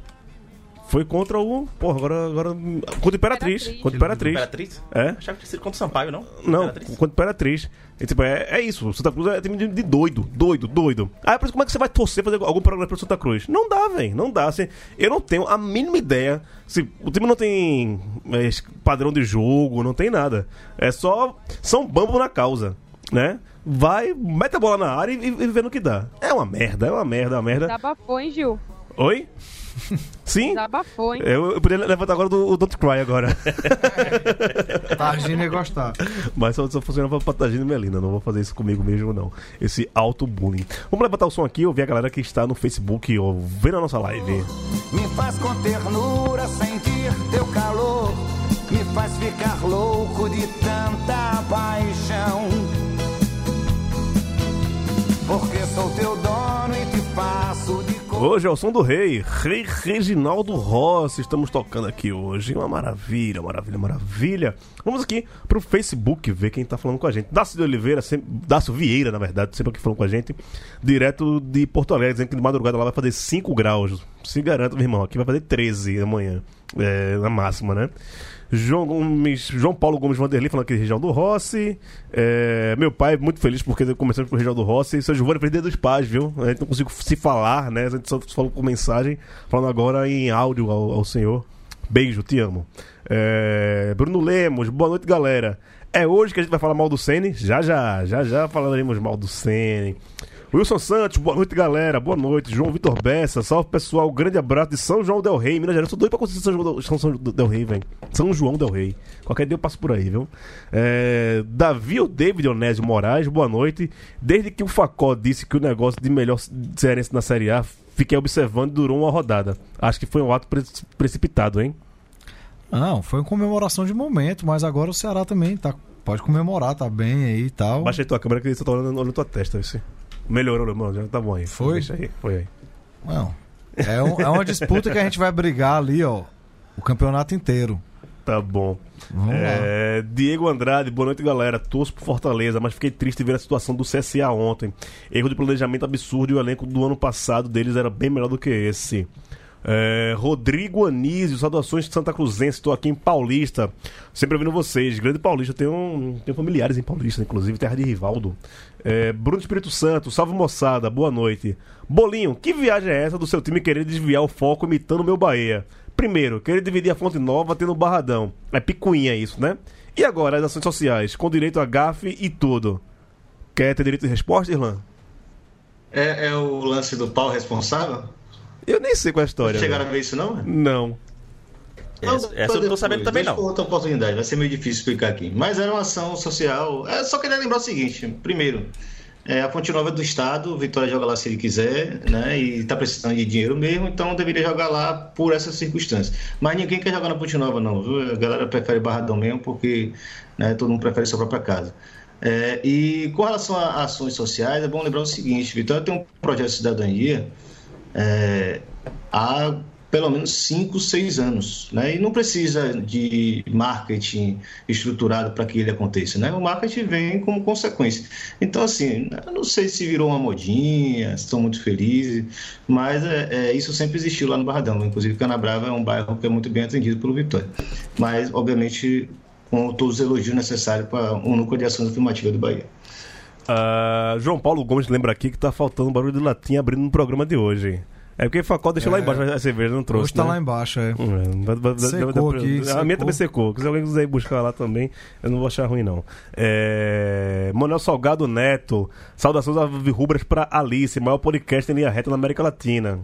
Foi contra o. Porra, agora. agora contra o Imperatriz. Imperatriz. Contra o Imperatriz. Imperatriz? É? Achava que tinha sido contra o Sampaio, não? Não, Imperatriz. contra o Imperatriz. E, tipo, é, é isso. O Santa Cruz é time de, de doido, doido, doido. Aí, por isso, como é que você vai torcer fazer algum programa pro Santa Cruz? Não dá, velho. Não dá. Assim, eu não tenho a mínima ideia. Se, o time não tem é, padrão de jogo, não tem nada. É só. São bambo na causa, né? Vai, mete a bola na área e, e, e vê no que dá. É uma merda, é uma merda, é uma merda. Desabafou, hein, Gil? Oi? [laughs] Sim? Desabafou, hein? Eu, eu poderia levantar agora do o Don't Cry agora. [laughs] Targina ia gostar. Mas só, só funciona pra Patagina e Melina. Não vou fazer isso comigo mesmo, não. Esse auto-bullying. Vamos levantar o som aqui e ouvir a galera que está no Facebook ou vendo a nossa live. Me faz com ternura sentir teu calor. Me faz ficar louco de tanta paixão. Porque sou teu dono e te faço de. Hoje é o som do rei, Rei Reginaldo Rossi. Estamos tocando aqui hoje. Uma maravilha, maravilha, maravilha. Vamos aqui pro Facebook ver quem tá falando com a gente. Dácio de Oliveira, sempre, Dácio Vieira, na verdade, sempre aqui falando com a gente. Direto de Porto Alegre, dizendo que de madrugada lá vai fazer 5 graus. Se garanto, meu irmão, aqui vai fazer 13 amanhã. É, na máxima, né? João, Gomes, João Paulo Gomes Vanderlei falando aqui de Região do Rossi. É, meu pai muito feliz porque começamos com Região do Rossi. Seu Giovanni dia dos pais, viu? A gente não consigo se falar, né? A gente só falou por mensagem, falando agora em áudio ao, ao senhor. Beijo, te amo. É, Bruno Lemos, boa noite, galera. É hoje que a gente vai falar mal do Sene? Já, já, já, já falaremos mal do Sene. Wilson Santos, boa noite, galera. Boa noite. João Vitor Bessa, salve pessoal. Grande abraço de São João Del Rei, Minas Gerais. Sou doido pra conhecer São João Del, São, São Del Rei, velho. São João Del Rei. Qualquer dia eu passo por aí, viu? É, Davi ou David Onésio Moraes, boa noite. Desde que o Facó disse que o negócio de melhor cearense na Série A, fiquei observando e durou uma rodada. Acho que foi um ato pre- precipitado, hein? Não, foi uma comemoração de momento, mas agora o Ceará também tá, pode comemorar, tá bem aí e tal. Baixa aí tua câmera que você tá olhando, olhando tua testa. Você. Melhorou, mano. Já tá bom aí. Foi? Deixa aí. Foi aí. Não. É, um- é uma disputa que a gente vai brigar ali, ó, o campeonato inteiro. Tá bom. É, Diego Andrade, boa noite, galera. Torço por Fortaleza, mas fiquei triste de ver a situação do CSA ontem. Erro de planejamento absurdo e o elenco do ano passado deles era bem melhor do que esse. É, Rodrigo Anísio, saudações de Santa Cruzense, estou aqui em Paulista, sempre ouvindo vocês. Grande Paulista, tenho, tenho familiares em Paulista, inclusive, terra de Rivaldo. É, Bruno Espírito Santo, salve moçada, boa noite. Bolinho, que viagem é essa do seu time querer desviar o foco imitando o meu Bahia? Primeiro, querer dividir a fonte nova tendo o Barradão. É picuinha isso, né? E agora, as ações sociais, com direito a gafe e tudo. Quer ter direito de resposta, Irlan? É, é o lance do pau responsável? Eu nem sei qual é a história. Chegaram né? a ver isso não? Não. Essa, essa eu não tô sabendo também, não. outra oportunidade, vai ser meio difícil explicar aqui. Mas era uma ação social. É, só queria lembrar o seguinte: primeiro, é, a Fonte Nova é do Estado, o Vitória joga lá se ele quiser, né? E tá precisando de dinheiro mesmo, então deveria jogar lá por essas circunstâncias. Mas ninguém quer jogar na Fonte Nova, não, viu? A galera prefere Barradão mesmo, porque né, todo mundo prefere sua própria casa. É, e com relação a ações sociais, é bom lembrar o seguinte: Vitória tem um projeto de cidadania. É, há pelo menos 5, 6 anos. Né? E não precisa de marketing estruturado para que ele aconteça. Né? O marketing vem como consequência. Então, assim, não sei se virou uma modinha, estou muito felizes, mas é, é, isso sempre existiu lá no Barradão. Inclusive, Canabrava é um bairro que é muito bem atendido pelo Vitória. Mas, obviamente, com todos os elogios necessários para um núcleo de ações afirmativas do Bahia. Ah, João Paulo Gomes lembra aqui que tá faltando barulho de latinha abrindo no programa de hoje. É porque Facol deixou lá embaixo a cerveja, não trouxe. Hoje tá né? lá embaixo, é. É, vai- vai- Secou aqui, A secou. minha também secou. Se alguém quiser ir buscar lá também, eu não vou achar ruim, não. É... Manuel Salgado Neto. Saudações rubras pra Alice, maior podcast em linha reta na América Latina.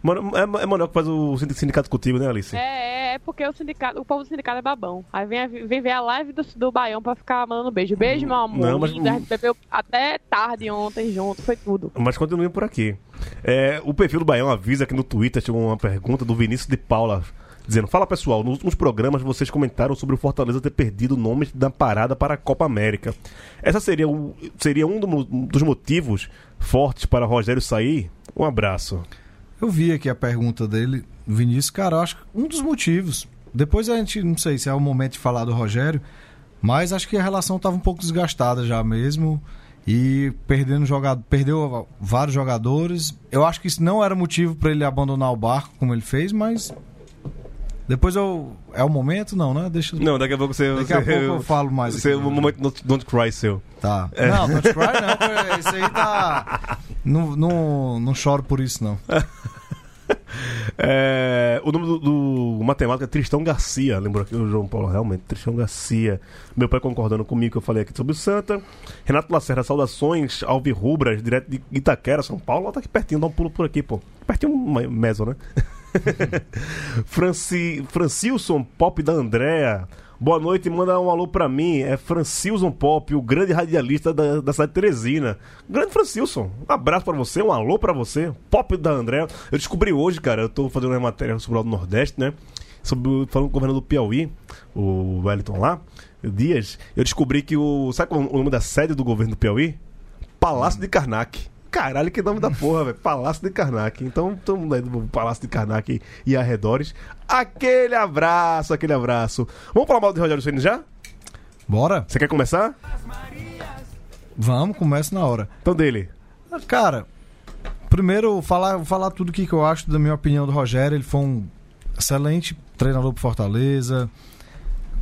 Mano, é, é Manuel que faz o sindicato contigo, né, Alice? É, é porque o sindicato, o povo do sindicato é babão. Aí vem, vem ver a live do, do Baião pra ficar mandando beijo. Beijo, meu amor. Não, mas- Lindo, A gente bebeu até tarde ontem junto, foi tudo. Mas continue por aqui. É, o perfil do Baião avisa que no Twitter chegou uma pergunta do Vinícius de Paula. Dizendo, fala pessoal, nos últimos programas vocês comentaram sobre o Fortaleza ter perdido nomes da parada para a Copa América. Essa seria, o- seria um do- dos motivos fortes para Rogério sair? Um abraço. Eu vi aqui a pergunta dele, Vinícius, cara, eu acho que um dos motivos. Depois a gente, não sei se é o momento de falar do Rogério, mas acho que a relação estava um pouco desgastada já mesmo. E perdendo jogador, perdeu vários jogadores. Eu acho que isso não era motivo para ele abandonar o barco como ele fez, mas depois eu é o momento não, né? Deixa Não, daqui a pouco você. Daqui você, a pouco eu falo mais Você, aqui. o momento don't, don't cry seu. Tá. Não, don't cry não, isso aí tá [laughs] não, não, não choro por isso não. [laughs] É, o nome do, do matemático é Tristão Garcia, lembrou aqui o João Paulo, realmente, Tristão Garcia. Meu pai concordando comigo que eu falei aqui sobre o Santa. Renato Lacerda, saudações, Alvirrubras, direto de Itaquera, São Paulo. Tá aqui pertinho, dá um pulo por aqui, pô. Pertinho, um meso, né? [laughs] Franci, Francilson Pop da Andréa. Boa noite, manda um alô pra mim. É Francilson Pop, o grande radialista da, da cidade de Teresina. Grande Francilson, um abraço pra você, um alô pra você. Pop da Andréa. Eu descobri hoje, cara, eu tô fazendo uma matéria sobre o Nordeste, né? Sobre, falando com o governador do Piauí, o Wellington lá, Dias. Eu descobri que o. Sabe qual é o nome da sede do governo do Piauí? Palácio de Karnak. Caralho, que nome da porra, velho. Palácio de Karnak. Então, todo mundo aí do Palácio de Karnak e arredores. Aquele abraço, aquele abraço. Vamos falar mal de Rogério Ceni já? Bora? Você quer começar? Vamos, começa na hora. Então, dele. Cara, primeiro falar, falar tudo aqui que eu acho da minha opinião do Rogério. Ele foi um excelente treinador pro Fortaleza.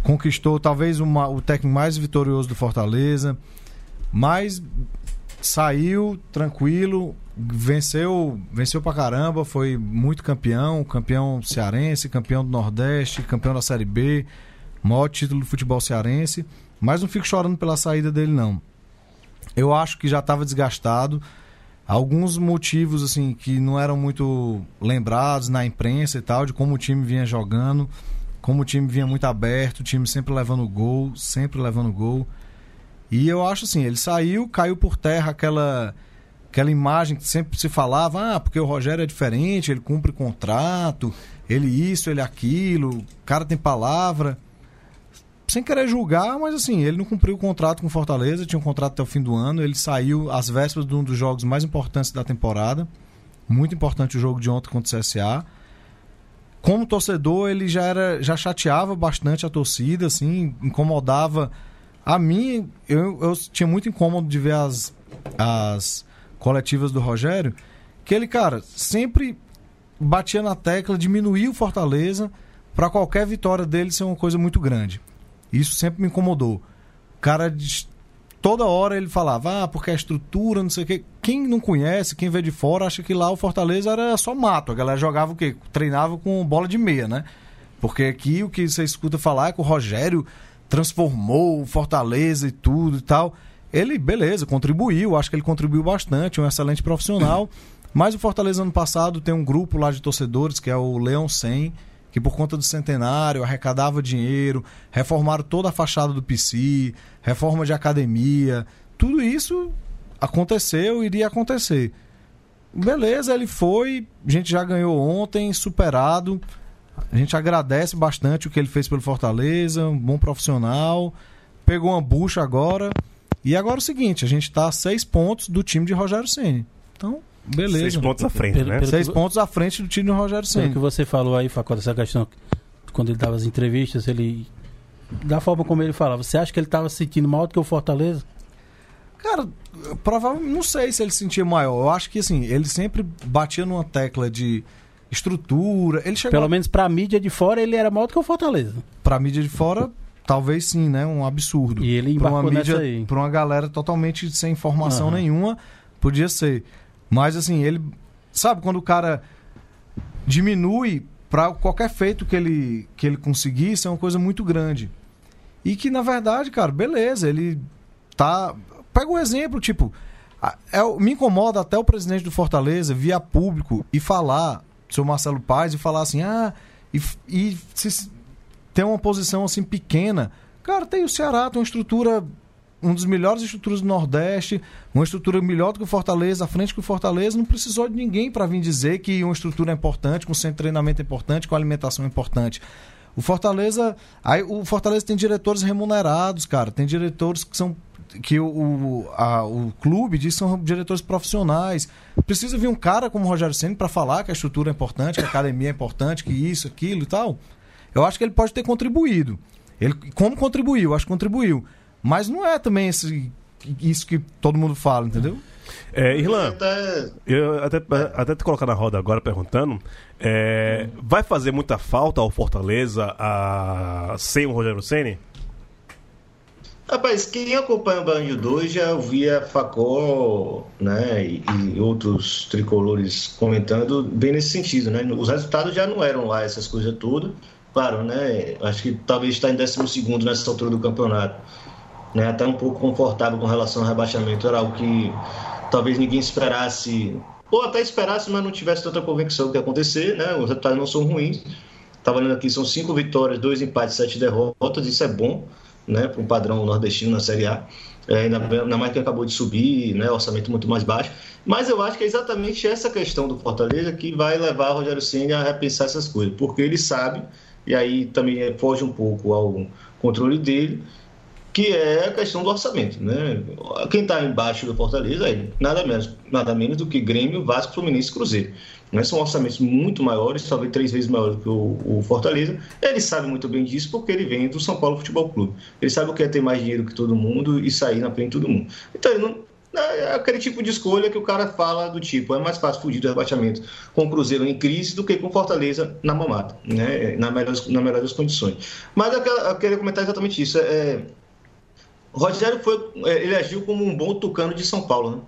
Conquistou talvez uma- o técnico mais vitorioso do Fortaleza. Mas saiu tranquilo, venceu, venceu pra caramba, foi muito campeão, campeão cearense, campeão do Nordeste, campeão da Série B, maior título do futebol cearense. Mas não fico chorando pela saída dele, não. Eu acho que já estava desgastado. Alguns motivos assim que não eram muito lembrados na imprensa e tal, de como o time vinha jogando, como o time vinha muito aberto, o time sempre levando gol, sempre levando gol. E eu acho assim, ele saiu, caiu por terra aquela aquela imagem que sempre se falava, ah, porque o Rogério é diferente, ele cumpre contrato, ele isso, ele aquilo, o cara tem palavra sem querer julgar, mas assim, ele não cumpriu o contrato com Fortaleza, tinha um contrato até o fim do ano, ele saiu às vésperas de um dos jogos mais importantes da temporada. Muito importante o jogo de ontem contra o CSA. Como torcedor, ele já era já chateava bastante a torcida, assim, incomodava a mim, eu, eu tinha muito incômodo de ver as as coletivas do Rogério, que ele, cara, sempre batia na tecla, diminuía o Fortaleza para qualquer vitória dele ser uma coisa muito grande. Isso sempre me incomodou. O cara, toda hora ele falava, ah, porque a estrutura, não sei o quê. Quem não conhece, quem vê de fora, acha que lá o Fortaleza era só mato. A galera jogava o quê? Treinava com bola de meia, né? Porque aqui o que você escuta falar é que o Rogério transformou o Fortaleza e tudo e tal. Ele, beleza, contribuiu, acho que ele contribuiu bastante, um excelente profissional. [clears throat] Mas o Fortaleza ano passado tem um grupo lá de torcedores, que é o Leão 100, que por conta do centenário arrecadava dinheiro, reformaram toda a fachada do PC, reforma de academia, tudo isso aconteceu, iria acontecer. Beleza, ele foi, a gente já ganhou ontem, superado. A gente agradece bastante o que ele fez pelo Fortaleza, um bom profissional. Pegou uma bucha agora. E agora é o seguinte, a gente está a seis pontos do time de Rogério Ceni. Então, beleza. Seis pontos à frente, Pelo- né? pelo- Seis pontos à frente do time do Rogério Pelo Senna. que você falou aí, Facó, dessa questão, quando ele dava as entrevistas, ele. Da forma como ele falava, você acha que ele estava se sentindo mal do que o Fortaleza? Cara, provavelmente não sei se ele se sentia maior. Eu acho que assim, ele sempre batia numa tecla de estrutura. Ele chegou Pelo menos pra mídia de fora, ele era maior do que o Fortaleza. pra mídia de fora, talvez sim, né? Um absurdo. E ele pra uma embarcou mídia, aí. pra uma galera totalmente sem informação Aham. nenhuma, podia ser. Mas assim, ele sabe quando o cara diminui pra qualquer feito que ele que ele conseguir, isso é uma coisa muito grande. E que na verdade, cara, beleza, ele tá pega um exemplo, tipo, é, me incomoda até o presidente do Fortaleza via público e falar, seu Marcelo Paz, e falar assim, ah, e, e se, tem uma posição assim pequena. Cara, tem o Ceará, tem uma estrutura, um dos melhores estruturas do Nordeste, uma estrutura melhor do que o Fortaleza, à frente que o Fortaleza, não precisou de ninguém para vir dizer que uma estrutura é importante, com centro de treinamento é importante, com alimentação é importante. O Fortaleza, aí o Fortaleza tem diretores remunerados, cara, tem diretores que são que o, o, a- o clube diz que são diretores profissionais. Precisa vir um cara como o Rogério Ceni para falar que a estrutura é importante, que a academia é importante, que isso, aquilo e tal. Eu acho que ele pode ter contribuído. Ele como contribuiu, eu acho que contribuiu. Mas não é também esse, isso que todo mundo fala, entendeu? É, Irlan, eu até, até te colocar na roda agora perguntando, é, vai fazer muita falta ao Fortaleza a, sem o Rogério Ceni? Rapaz, quem acompanha o Banho 2 já ouvia Facó né, e, e outros tricolores comentando bem nesse sentido. Né? Os resultados já não eram lá essas coisas todas. Claro, né? Acho que talvez está em 12 nessa altura do campeonato. Né? Até um pouco confortável com relação ao rebaixamento. Era algo que talvez ninguém esperasse, ou até esperasse, mas não tivesse tanta convicção que ia acontecer. Né? Os resultados não são ruins. Estava olhando aqui, são cinco vitórias, dois empates, sete derrotas. Isso é bom né, para um padrão nordestino na Série A. É, ainda, ainda mais que acabou de subir, né, orçamento muito mais baixo. Mas eu acho que é exatamente essa questão do Fortaleza que vai levar o Rogério Ceni a repensar essas coisas, porque ele sabe, e aí também é, foge um pouco ao controle dele, que é a questão do orçamento. Né? Quem está embaixo do Fortaleza é nada menos, nada menos do que Grêmio, Vasco, Fluminense e Cruzeiro. Né? São orçamentos muito maiores, talvez três vezes maiores do que o, o, Fortaleza. Ele sabe muito bem disso porque ele vem do São Paulo Futebol Clube. Ele sabe o que é ter mais dinheiro que todo mundo e sair na frente de todo mundo. Então, não, é aquele tipo de escolha que o cara fala do tipo, é mais fácil fugir do rebaixamento com o Cruzeiro em crise do que com Fortaleza na mamata, né? na, melhor, na melhor das condições. Mas eu, queria comentar exatamente isso. É, Rogério foi, ele agiu como um bom tucano de São Paulo, né?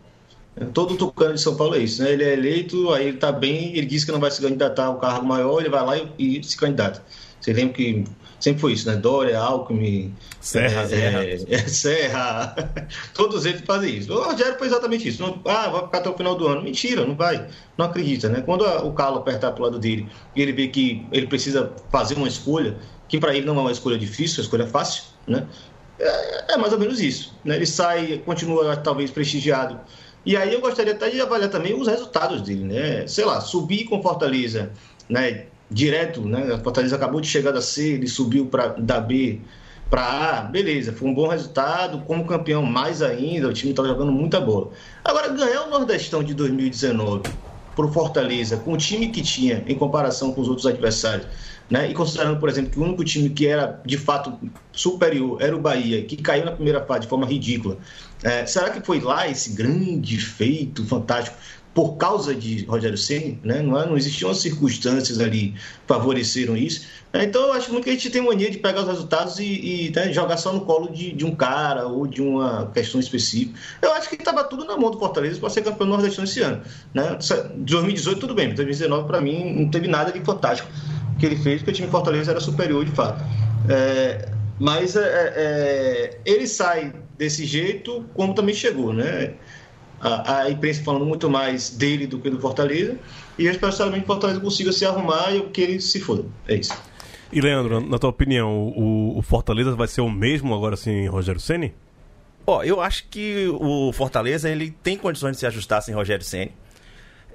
Todo tucano de São Paulo é isso, né? Ele é eleito, aí ele tá bem, ele diz que não vai se candidatar ao cargo maior, ele vai lá e, e se candidata. Você lembra que sempre foi isso, né? Dória, Alckmin, Serra, é, Serra. é, [laughs] Serra. [laughs] todos eles fazem isso. O Rogério foi exatamente isso. Não, ah, vai ficar até o final do ano. Mentira, não vai. Não acredita, né? Quando a, o Carlos apertar pro lado dele e ele vê que ele precisa fazer uma escolha, que para ele não é uma escolha difícil, é uma escolha fácil, né? É, é mais ou menos isso. Né? Ele sai, continua talvez prestigiado. E aí eu gostaria até de avaliar também os resultados dele, né? Sei lá, subir com Fortaleza, né? Direto, né? Fortaleza acabou de chegar da C, ele subiu para da B para A, beleza, foi um bom resultado, como campeão mais ainda, o time estava jogando muita bola. Agora, ganhar o Nordestão de 2019 para o Fortaleza, com o time que tinha em comparação com os outros adversários, né? E considerando, por exemplo, que o único time que era de fato superior era o Bahia, que caiu na primeira fase de forma ridícula. É, será que foi lá esse grande feito fantástico por causa de Rogério Ceni, né? Não, é, não existiam as circunstâncias ali que favoreceram isso. É, então eu acho muito que a gente tem mania de pegar os resultados e, e né, jogar só no colo de, de, um cara ou de uma questão específica. Eu acho que estava tudo na mão do Fortaleza para ser campeão nordestino esse ano. Né? 2018 tudo bem, 2019 para mim não teve nada de fantástico que ele fez, porque o time Fortaleza era superior de fato. É, mas é, é, ele sai desse jeito como também chegou, né? A, a, imprensa falando muito mais dele do que do Fortaleza, e eu espero que o Fortaleza consiga se arrumar e que ele se foda. É isso. E Leandro, na tua opinião, o, o Fortaleza vai ser o mesmo agora sem Rogério Ceni? Ó, eu acho que o Fortaleza ele tem condições de se ajustar sem Rogério Ceni.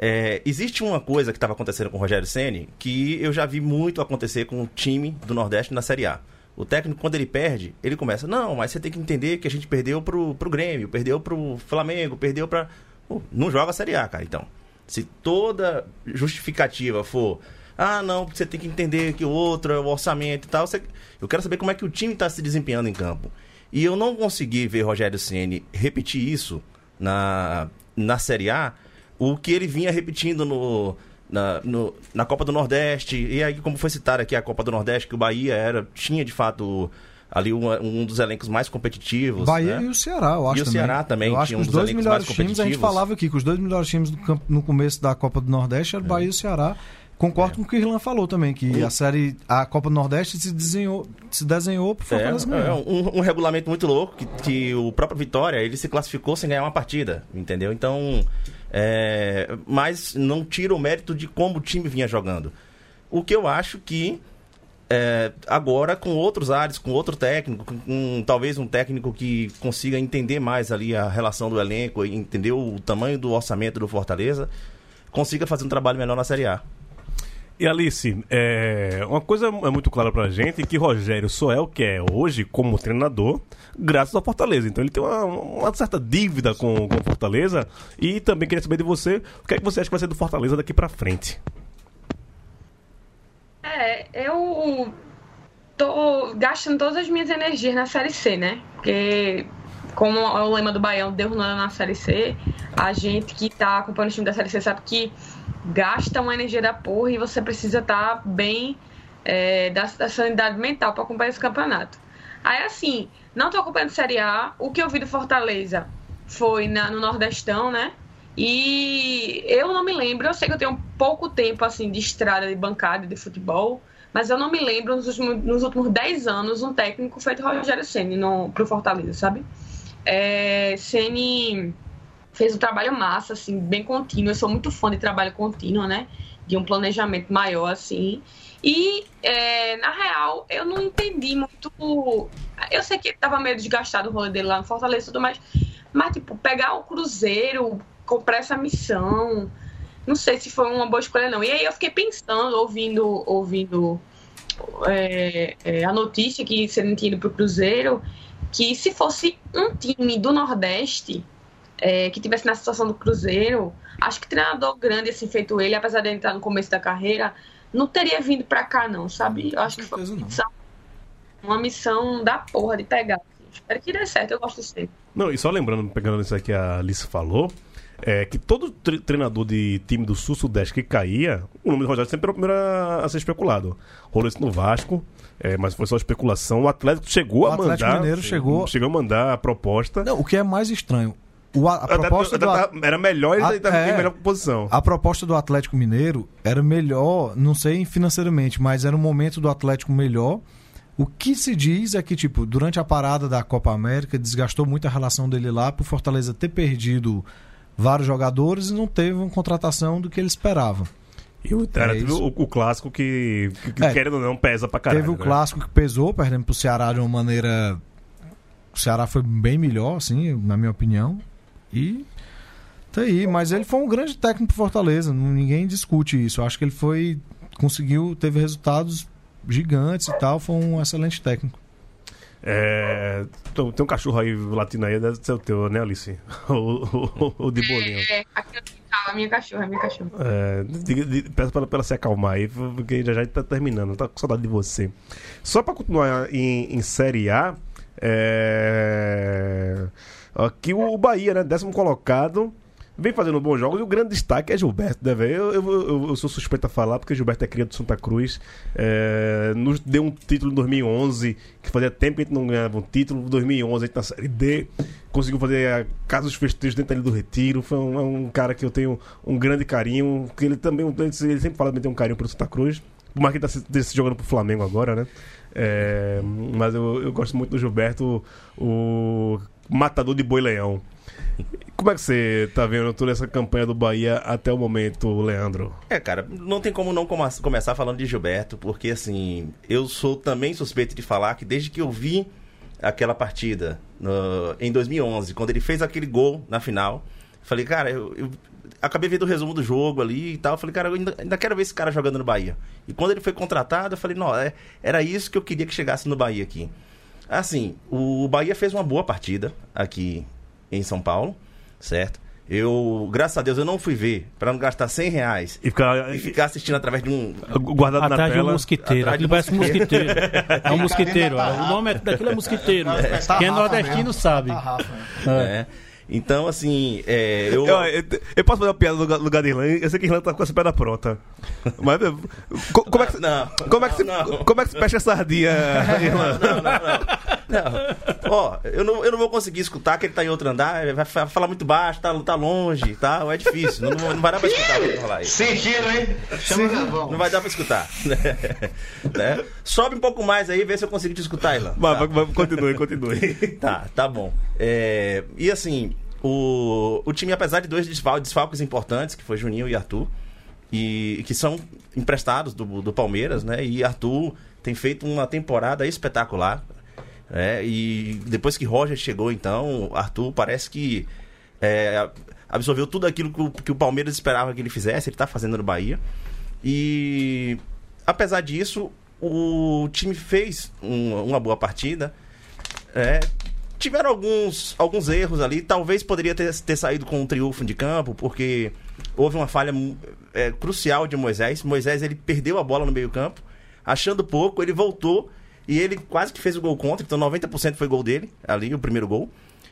É, existe uma coisa que estava acontecendo com o Rogério Ceni que eu já vi muito acontecer com o time do Nordeste na Série A. O técnico, quando ele perde, ele começa, não, mas você tem que entender que a gente perdeu pro, pro Grêmio, perdeu pro Flamengo, perdeu pra. Pô, não joga a Série A, cara, então. Se toda justificativa for, ah, não, você tem que entender que o outro é o orçamento e tal, você- eu quero saber como é que o time está se desempenhando em campo. E eu não consegui ver Rogério Ceni repetir isso na, na Série A, o que ele vinha repetindo no, na, no- na Copa do Nordeste. E aí, como foi citado aqui a Copa do Nordeste, que o Bahia era, tinha de fato ali um, um dos elencos mais competitivos. Bahia né? e o Ceará, eu acho E o também. Ceará também Eu acho um os dos dois melhores times, a gente falava aqui que os dois melhores times campo, no começo da Copa do Nordeste eram o Bahia e o Ceará. Concordo com o que o Irlan falou também, que a série, a Copa do Nordeste se desenhou, se desenhou Fortaleza É, é um, um regulamento muito louco que, que o próprio Vitória ele se classificou sem ganhar uma partida, entendeu? Então, é, mas não tira o mérito de como o time vinha jogando. O que eu acho que é, agora com outros ares, com outro técnico, com, com talvez um técnico que consiga entender mais ali a relação do elenco, entender o tamanho do orçamento do Fortaleza, consiga fazer um trabalho melhor na Série A. E Alice, é, uma coisa é muito clara pra gente que Rogério só é o que é hoje como treinador, graças ao Fortaleza. Então ele tem uma, uma certa dívida com o Fortaleza. E também queria saber de você, o que é que você acha que vai ser do Fortaleza daqui pra frente? É, eu tô gastando todas as minhas energias na Série C, né? Porque, como é o lema do Baião, Deus não é na Série C, a gente que tá acompanhando o time da Série C sabe que gasta uma energia da porra e você precisa estar bem é, da, da sanidade mental para acompanhar esse campeonato. Aí, assim, não tô acompanhando Série A, o que eu vi do Fortaleza foi na- no Nordestão, né? E eu não me lembro, eu sei que eu tenho pouco tempo assim de estrada de bancada de futebol, mas eu não me lembro nos últimos, nos últimos 10 anos um técnico feito Rogério Ceni no pro Fortaleza, sabe? É, Ceni fez um trabalho massa, assim, bem contínuo. Eu sou muito fã de trabalho contínuo, né? De um planejamento maior, assim. E, é, na real, eu não entendi muito. Eu sei que tava meio desgastado o rolê dele lá no Fortaleza e tudo mais. Mas, tipo, pegar o Cruzeiro, comprar essa missão. Não sei se foi uma boa escolha, não. E aí eu fiquei pensando, ouvindo, ouvindo é, é, a notícia que seria ido pro Cruzeiro, que se fosse um time do Nordeste é, que tivesse na situação do Cruzeiro, acho que treinador grande assim feito ele, apesar de ele estar no começo da carreira, não teria vindo pra cá não, sabe? Eu acho que foi uma missão, uma missão da porra de pegar. Espero que dê certo, eu gosto disso dele. Não, e só lembrando, pegando isso aí que a Alice falou, é que todo tre- treinador de time do Sul-Sudeste que caía, o nome do Rogério sempre era o primeiro a, ser especulado. Rolou isso no Vasco, é, mas foi só especulação. O Atlético chegou O a Atlético mandar. Mineiro chegou- Chegou a mandar a proposta. Não, o que é mais estranho, o, a, a proposta do, até- era melhor e estava é. em melhor posição. A proposta do Atlético Mineiro era melhor, não sei financeiramente, mas era um momento do Atlético melhor. O que se diz é que, tipo, durante a parada da Copa América, desgastou muito a relação dele lá, por Fortaleza ter perdido vários jogadores e não teve uma contratação do que ele esperava. E o, era, É o, o clássico que, que, É. querendo ou não, pesa pra caralho. teve o né? clássico que pesou, perdendo pro Ceará de uma maneira. O Ceará foi bem melhor, assim, na minha opinião. E. Tá aí, mas ele foi um grande técnico pro Fortaleza, ninguém discute isso. Eu acho que ele foi. Conseguiu, teve resultados gigantes e tal, foi um excelente técnico. É, tem um cachorro aí latino aí, deve ser o teu, né, Alice? [laughs] O, o, o de bolinho. É, a minha cachorra, a minha cachorra. É, diga- di- peço pra ela se acalmar aí, porque já já tá terminando, tá com saudade de você. Só pra continuar em, em Série A, é... aqui o Bahia, né, décimo colocado, vem fazendo bons jogos e o grande destaque é Gilberto, né, velho? Eu, eu, eu- eu sou suspeito a falar porque Gilberto é cria do Santa Cruz, é, nos deu um título em 2011, que fazia tempo que a gente não ganhava um título, em 2011 a gente na Série D, conseguiu fazer dos Festejos dentro ali do Retiro, foi um, é um cara que eu tenho um grande carinho, que ele também, ele sempre fala que tem um carinho pro Santa Cruz, por mais que ele tá se, esteja se jogando pro Flamengo agora, né? É, mas eu, eu gosto muito do Gilberto, o matador de boi-leão. Como é que você tá vendo toda essa campanha do Bahia até o momento, Leandro? É, cara, não tem como não começar falando de Gilberto, porque assim, eu sou também suspeito de falar que desde que eu vi aquela partida no- em 2011, quando ele fez aquele gol na final, falei, cara, eu, eu acabei vendo o resumo do jogo ali e tal, falei, cara, eu ainda, ainda quero ver esse cara jogando no Bahia. E quando ele foi contratado, eu falei, não, é- era isso que eu queria que chegasse no Bahia aqui. Assim, o Bahia fez uma boa partida aqui em São Paulo, certo? Eu, graças a Deus, eu não fui ver, pra não gastar 100 reais E ficar, e ficar assistindo através de um. guardado na Atrás de um tela. mosquiteiro. Atrás de Aquilo parece um mosquiteiro. [laughs] É um mosquiteiro. ó. O nome é- daquilo é mosquiteiro. Tarrafa Quem é mesmo. nordestino sabe. Tarrafa. né? Então, assim, é, eu. Eu, eu, eu posso fazer uma piada no lugar- de Irlan? Eu sei que Irlan tá com essa pedra pronta. Mas co- como é que, Não, como é que, se, não, não. como é que se fecha a sardinha, [laughs] Irlan? Não, não, não. Não. Ó, eu não, eu não vou conseguir escutar que ele tá em outro andar, ele vai fa- falar muito baixo, tá, tá longe, tá? É difícil. Não, não, não vai dar pra escutar o que ele falar aí. Sentindo, hein? Chama Gavão. Não vai dar pra escutar. [laughs] né? Sobe um pouco mais aí, vê se eu consigo te escutar, Ilan. Mas, Tá. mas- continue, continue. [laughs] Tá, tá bom. É, e assim, o, o time, apesar de dois desfal- desfalques importantes, que foi Juninho e Arthur, e que são emprestados do, do Palmeiras, né? E Arthur tem feito uma temporada espetacular. né? E depois que Roger chegou, então, Arthur parece que é, absorveu tudo aquilo que o, que o Palmeiras esperava que ele fizesse, ele tá fazendo no Bahia. E apesar disso, o time fez um- uma boa partida. É, tiveram alguns, alguns erros ali. Talvez poderia ter, ter saído com um triunfo de campo, porque houve uma falha é, crucial de Moisés. Moisés ele perdeu a bola no meio-campo, achando pouco, ele voltou e ele quase que fez o gol contra. Então 90% foi gol dele, ali, o primeiro gol.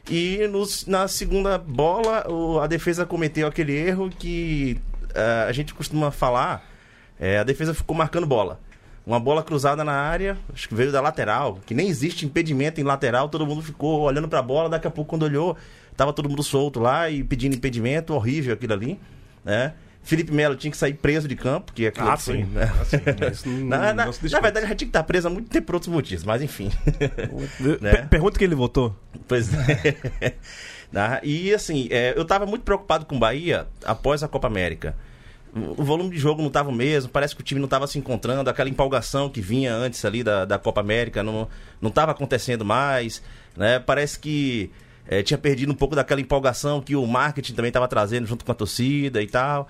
E nos- na segunda bola, o- a defesa cometeu aquele erro que eh, a gente costuma falar. eh, a defesa ficou marcando bola. Uma bola cruzada na área, acho que veio da lateral, que nem existe impedimento em lateral, todo mundo ficou olhando pra bola, daqui a pouco quando olhou, tava todo mundo solto lá e pedindo impedimento, horrível aquilo ali, né? Felipe Melo tinha que sair preso de campo, que é aquilo Ah, foi, sim. né? Isso [laughs] não- na, na- na verdade, já tinha que estar preso há muito tempo por outros motivos, mas enfim. [laughs] né? Per- Pergunta que ele votou. Pois é. Né? [laughs] E assim, é, eu tava muito preocupado com o Bahia após a Copa América. O volume de jogo não tava o mesmo, parece que o time não tava se encontrando, aquela empolgação que vinha antes ali da, da Copa América não, não tava acontecendo mais, né? Parece que é, tinha perdido um pouco daquela empolgação que o marketing também estava trazendo junto com a torcida e tal.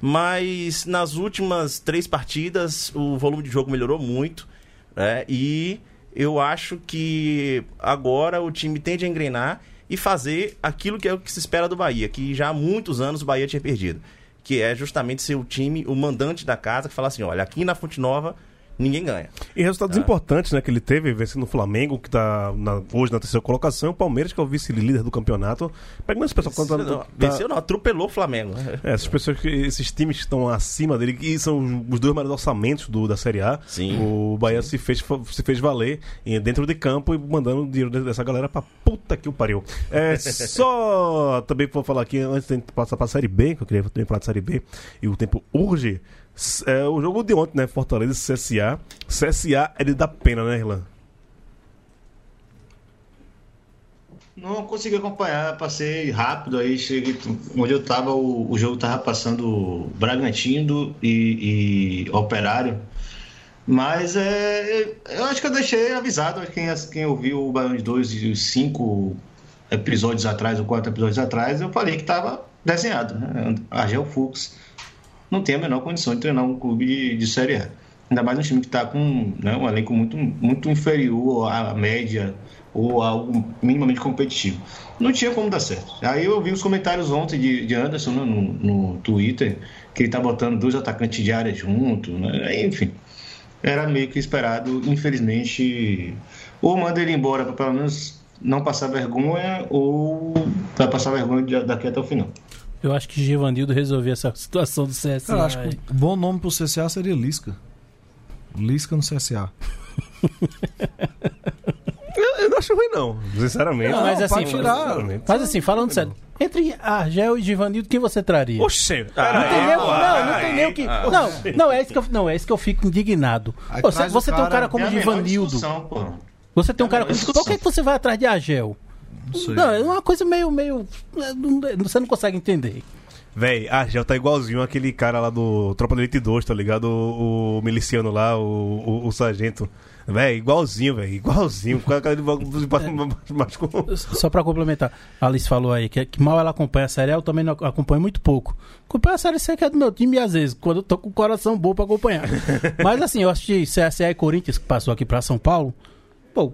Mas nas últimas três partidas o volume de jogo melhorou muito, né? E eu acho que agora o time tende a engrenar e fazer aquilo que é o que se espera do Bahia, que já há muitos anos o Bahia tinha perdido. Que é justamente ser o time, o mandante da casa, que fala assim, olha, aqui na Fonte Nova ninguém ganha. E resultados importantes, né, que ele teve, vencendo o Flamengo, que tá na- hoje na terceira colocação, o Palmeiras, que é o vice-líder do campeonato. Pega esse pessoal quando Venceu, não, tá- venceu não, atropelou o Flamengo. né? É, essas pessoas, que- esses times que estão acima dele, que são os dois maiores orçamentos do, da Série A. Sim. O Bahia se fez, se fez valer dentro de campo e mandando o dinheiro dessa galera pra puta que o pariu. É, [laughs] só também vou falar aqui, antes de passar pra Série B, que eu queria também falar de Série B, e o tempo urge. É, o jogo de ontem, né? Fortaleza e CSA. CSA é de dar pena, né, Irlan? Não consegui acompanhar, passei rápido aí, cheguei onde eu tava, o, o jogo tava passando Bragantino e, e Operário. Mas é, eu acho que eu deixei avisado quem, quem ouviu o Baião de 2 e os cinco episódios atrás, ou quatro episódios atrás, eu falei que tava desenhado. Né? Argel Fux não tem a menor condição de treinar um clube de, de Série A. Ainda mais um time que está com né, um elenco muito, muito inferior à média ou algo minimamente competitivo. Não tinha como dar certo. Aí eu vi os comentários ontem de, de Anderson né, no, no Twitter, que ele tá botando dois atacantes de área junto, né? enfim. Era meio que esperado, infelizmente. Ou manda ele embora para pelo menos não passar vergonha, ou vai passar vergonha daqui até o final. Eu acho que Givanildo resolveu essa [laughs] situação do CSA. Cara, acho que o bom nome pro CSA seria Lisca. Lisca no CSA. [laughs] Eu, eu não acho ruim, não. Sinceramente. Não, mas Não, assim, sinceramente. Mas assim, falando sério, entre Argel e Givanildo, quem você traria? Oxê, Não tem é, nem, não, tem nem o que. Não, não, é isso que eu, não, é isso que eu fico indignado. Aí Você, o você tem um cara- cara como menor Givanildo. Você tem um cara como. Por que, que você vai atrás de Argel? Não sei. Não, é uma coisa meio. meio é, você não consegue entender. Véi, Argel tá igualzinho aquele cara lá do Tropa do Elite 2, tá ligado? O, o miliciano lá, o, o, o sargento. Véi, igualzinho, véi, igualzinho. De mas com... Só pra complementar, a Alice falou aí que, que mal ela acompanha a série eu também não acompanho muito pouco. Acompanho a série que é do meu time às vezes, quando eu tô com o coração bom pra acompanhar. [laughs] Mas assim, eu assisti CSA e Corinthians, que passou aqui pra São Paulo. Pô,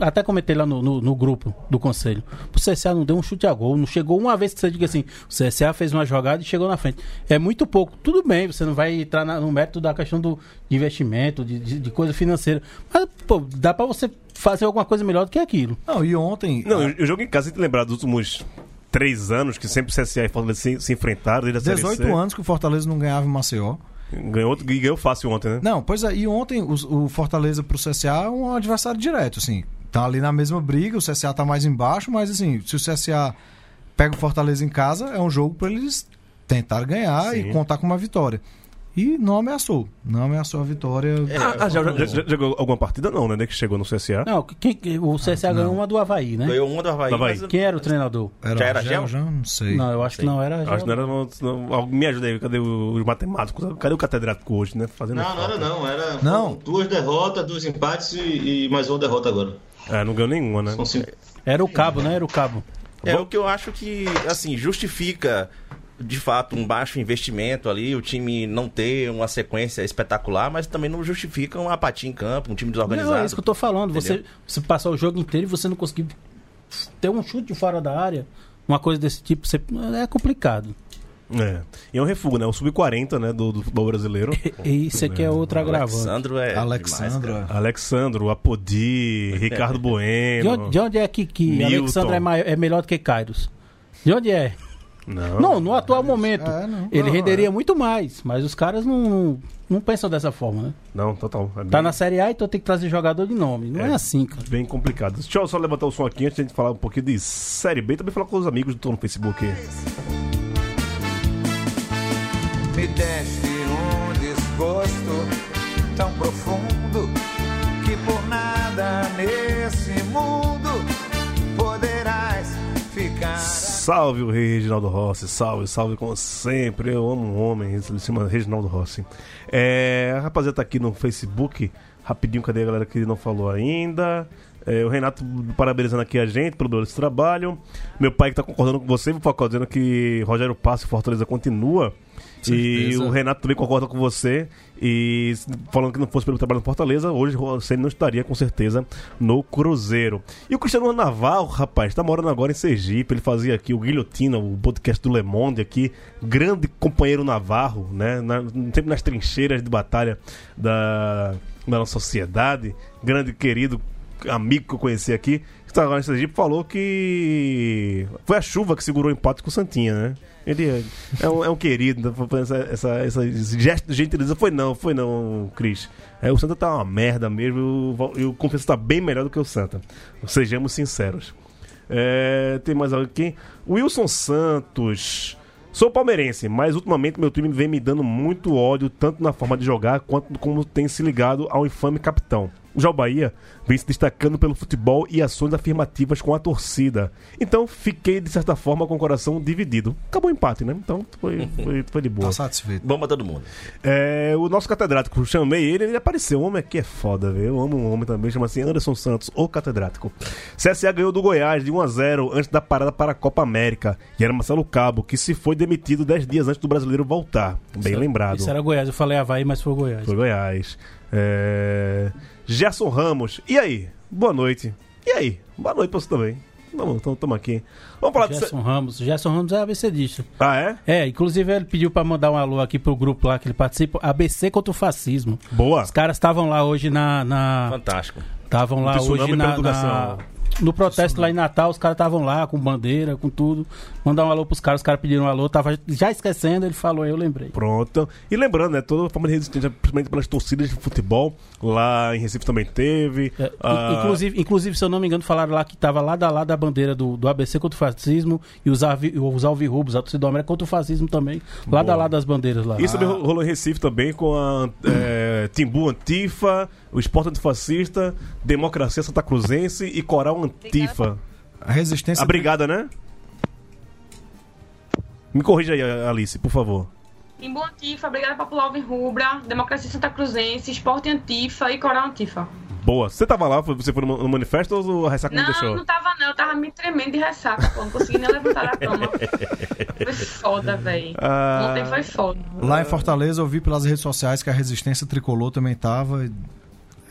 até comentei lá no, no, no grupo do conselho. O CSA não deu um chute a gol, não chegou uma vez que você diga assim, o CSA fez uma jogada e chegou na frente. É muito pouco. Tudo bem, você não vai entrar na- no método da questão do de investimento, de, de, de coisa financeira. Mas, pô, dá pra você fazer alguma coisa melhor do que aquilo. Não, e ontem. Não, eu, eu jogo em casa, tem que lembrar dos últimos três anos que sempre CSA e Fortaleza se, se enfrentaram desde a Série 18 C. anos que o Fortaleza não ganhava em Maceió. Ganhou, outro- e ganhou fácil ontem, né? Não, pois é, e ontem os- o, Fortaleza pro CSA é um adversário direto, assim. Tá ali na mesma briga, o CSA tá mais embaixo, mas assim, se o CSA pega o Fortaleza em casa, é um jogo para eles tentar ganhar Sim. e contar com uma vitória. E não ameaçou. Não ameaçou a vitória. ah, ah, já, já- já- jogou alguma partida? Não, né? Que chegou no CSA. Não, quem, o CSA ganhou uma do Havaí, né? Ganhou uma do Havaí. Do Havaí. mas- Quem era o treinador? Já era Gel? Gel? Já não sei. Não, eu acho que não era. Acho que não era. não- não- alguém me ajuda aí, cadê os matemáticos? Cadê o catedrático hoje, né? Fazendo Não, não era não. Era Não. duas derrotas, dois empates e, e mais uma derrota agora. É, não ganhou nenhuma, né? Era o cabo, né? Era o cabo. É o que eu acho que, assim, justifica de fato um baixo investimento ali, o time não ter uma sequência espetacular, mas também não justifica uma apatia em campo, um time desorganizado. Não, é isso que eu tô falando. Você, você passar o jogo inteiro e você não conseguir ter um chute fora da área, uma coisa desse tipo, você- é complicado. É. E é um refúgio, né? O sub-40, né? Do, do futebol brasileiro. E isso aqui é outro agravante. Alexandro é Alexandro. demais. Alexandro, Apodi, Ricardo De Bueno. onde, de onde é que, que Milton. Alexandre é, maior- é melhor do que Kairos? De onde é? Não. Não, no atual momento. É, não. Ele Não, renderia muito mais, mas os caras não, não, não pensam dessa forma, né? Não, total. É Tá bem, na Série A, então tem que trazer jogador de nome. Não é, É. assim, cara. bem complicado. Deixa eu só levantar o som aqui antes de a gente falar um pouquinho de Série B e também falar com os amigos do Tô no Facebook. Me deste um desgosto tão profundo que por nada nesse mundo poderás ficar. Salve o rei Reginaldo Rossi, salve, salve como sempre. Eu amo um homem, ele se chama Reginaldo Rossi. É, a rapaziada tá aqui no Facebook, rapidinho, cadê a galera que não falou ainda? É, o Renato parabenizando aqui a gente pelo belo trabalho. Meu pai que tá concordando com você, o Facó, dizendo que Rogério Passo e Fortaleza continua. E o Renato também concorda com você. E falando que não fosse pelo trabalho no Fortaleza, hoje você não estaria com certeza no Cruzeiro. E o Cristiano Navarro, rapaz, tá morando agora em Sergipe. Ele fazia aqui o Guilhotina, o podcast do Le Monde aqui. Grande companheiro Navarro, né? Na- sempre nas trincheiras de batalha da, da nossa sociedade. Grande querido amigo que eu conheci aqui. Que está agora em Sergipe, falou que foi a chuva que segurou o empate com o Santinha, né? É, é um, é um querido, então, essa, essa, essa, gesto de gentileza foi não, foi não, Cris. É, o Santa tá uma merda mesmo, vou- eu confesso tá bem melhor do que o Santa. Sejamos sinceros. É, tem mais alguém aqui? Wilson Santos. Sou palmeirense, mas ultimamente meu time vem me dando muito ódio, tanto na forma de jogar quanto como tem se ligado ao infame capitão. Já o Bahia vem se destacando pelo futebol e ações afirmativas com a torcida. Então fiquei, de certa forma, com o coração dividido. Acabou o empate, né? Então foi, foi, foi de boa. Tá satisfeito. Bom pra todo mundo. É, o nosso catedrático, chamei ele, ele apareceu. O homem aqui é foda, velho. Eu amo um homem também, chama assim Anderson Santos, o catedrático. CSA ganhou do Goiás de 1 a 0 antes da parada para a Copa América. E era Marcelo Cabo, que se foi demitido 10 dias antes do brasileiro voltar. Bem lembrado. Isso era Goiás. Eu falei Havaí, mas foi Goiás. Foi Goiás. É... Gerson Ramos. E aí? Boa noite. E aí? Boa noite pra você também. Vamos, tamo aqui. Vamos falar de. Gerson Ramos. Gerson Ramos é ABCdista. Ah, é? É, inclusive ele pediu pra mandar um alô aqui pro grupo lá que ele participa. ABC contra o fascismo. Boa. Os caras estavam lá hoje na. na Fantástico. Estavam lá hoje na, educação. na- no protesto lá em Natal, os caras estavam lá com bandeira, com tudo. Mandar um alô pros caras, os caras pediram um alô, tava já esquecendo, ele falou, eu lembrei. Pronto. E lembrando, né? Toda forma de resistência, principalmente pelas torcidas de futebol. Lá em Recife também teve. É, Ah, in- inclusive, inclusive, se eu não me engano, falaram lá que tava lá da lá da bandeira do, do ABC contra o fascismo e os, avi, os alvirrubos, a torcida do América contra o fascismo também. Lá da Boa. lá das bandeiras lá. Isso também rolou em Recife também com a é, Timbu Antifa, o Esporte Antifascista, Democracia Santa Cruzense e Coral Antifa. A resistência. A brigada, né? Me corrija aí, Alice, por favor. Timbu Antifa, Brigada Popular Rubra, Democracia Santa Cruzense, Esporte Antifa e Coral Antifa. Boa. Você tava lá? Você foi no, manifesto ou o ressaca não, Não, deixou? não tava não, eu tava me tremendo de ressaca, pô, não consegui nem levantar da cama. [laughs] Foi foda, velho. Ah. Ontem foi foda. Lá em Fortaleza eu vi pelas redes sociais que a resistência tricolor também tava.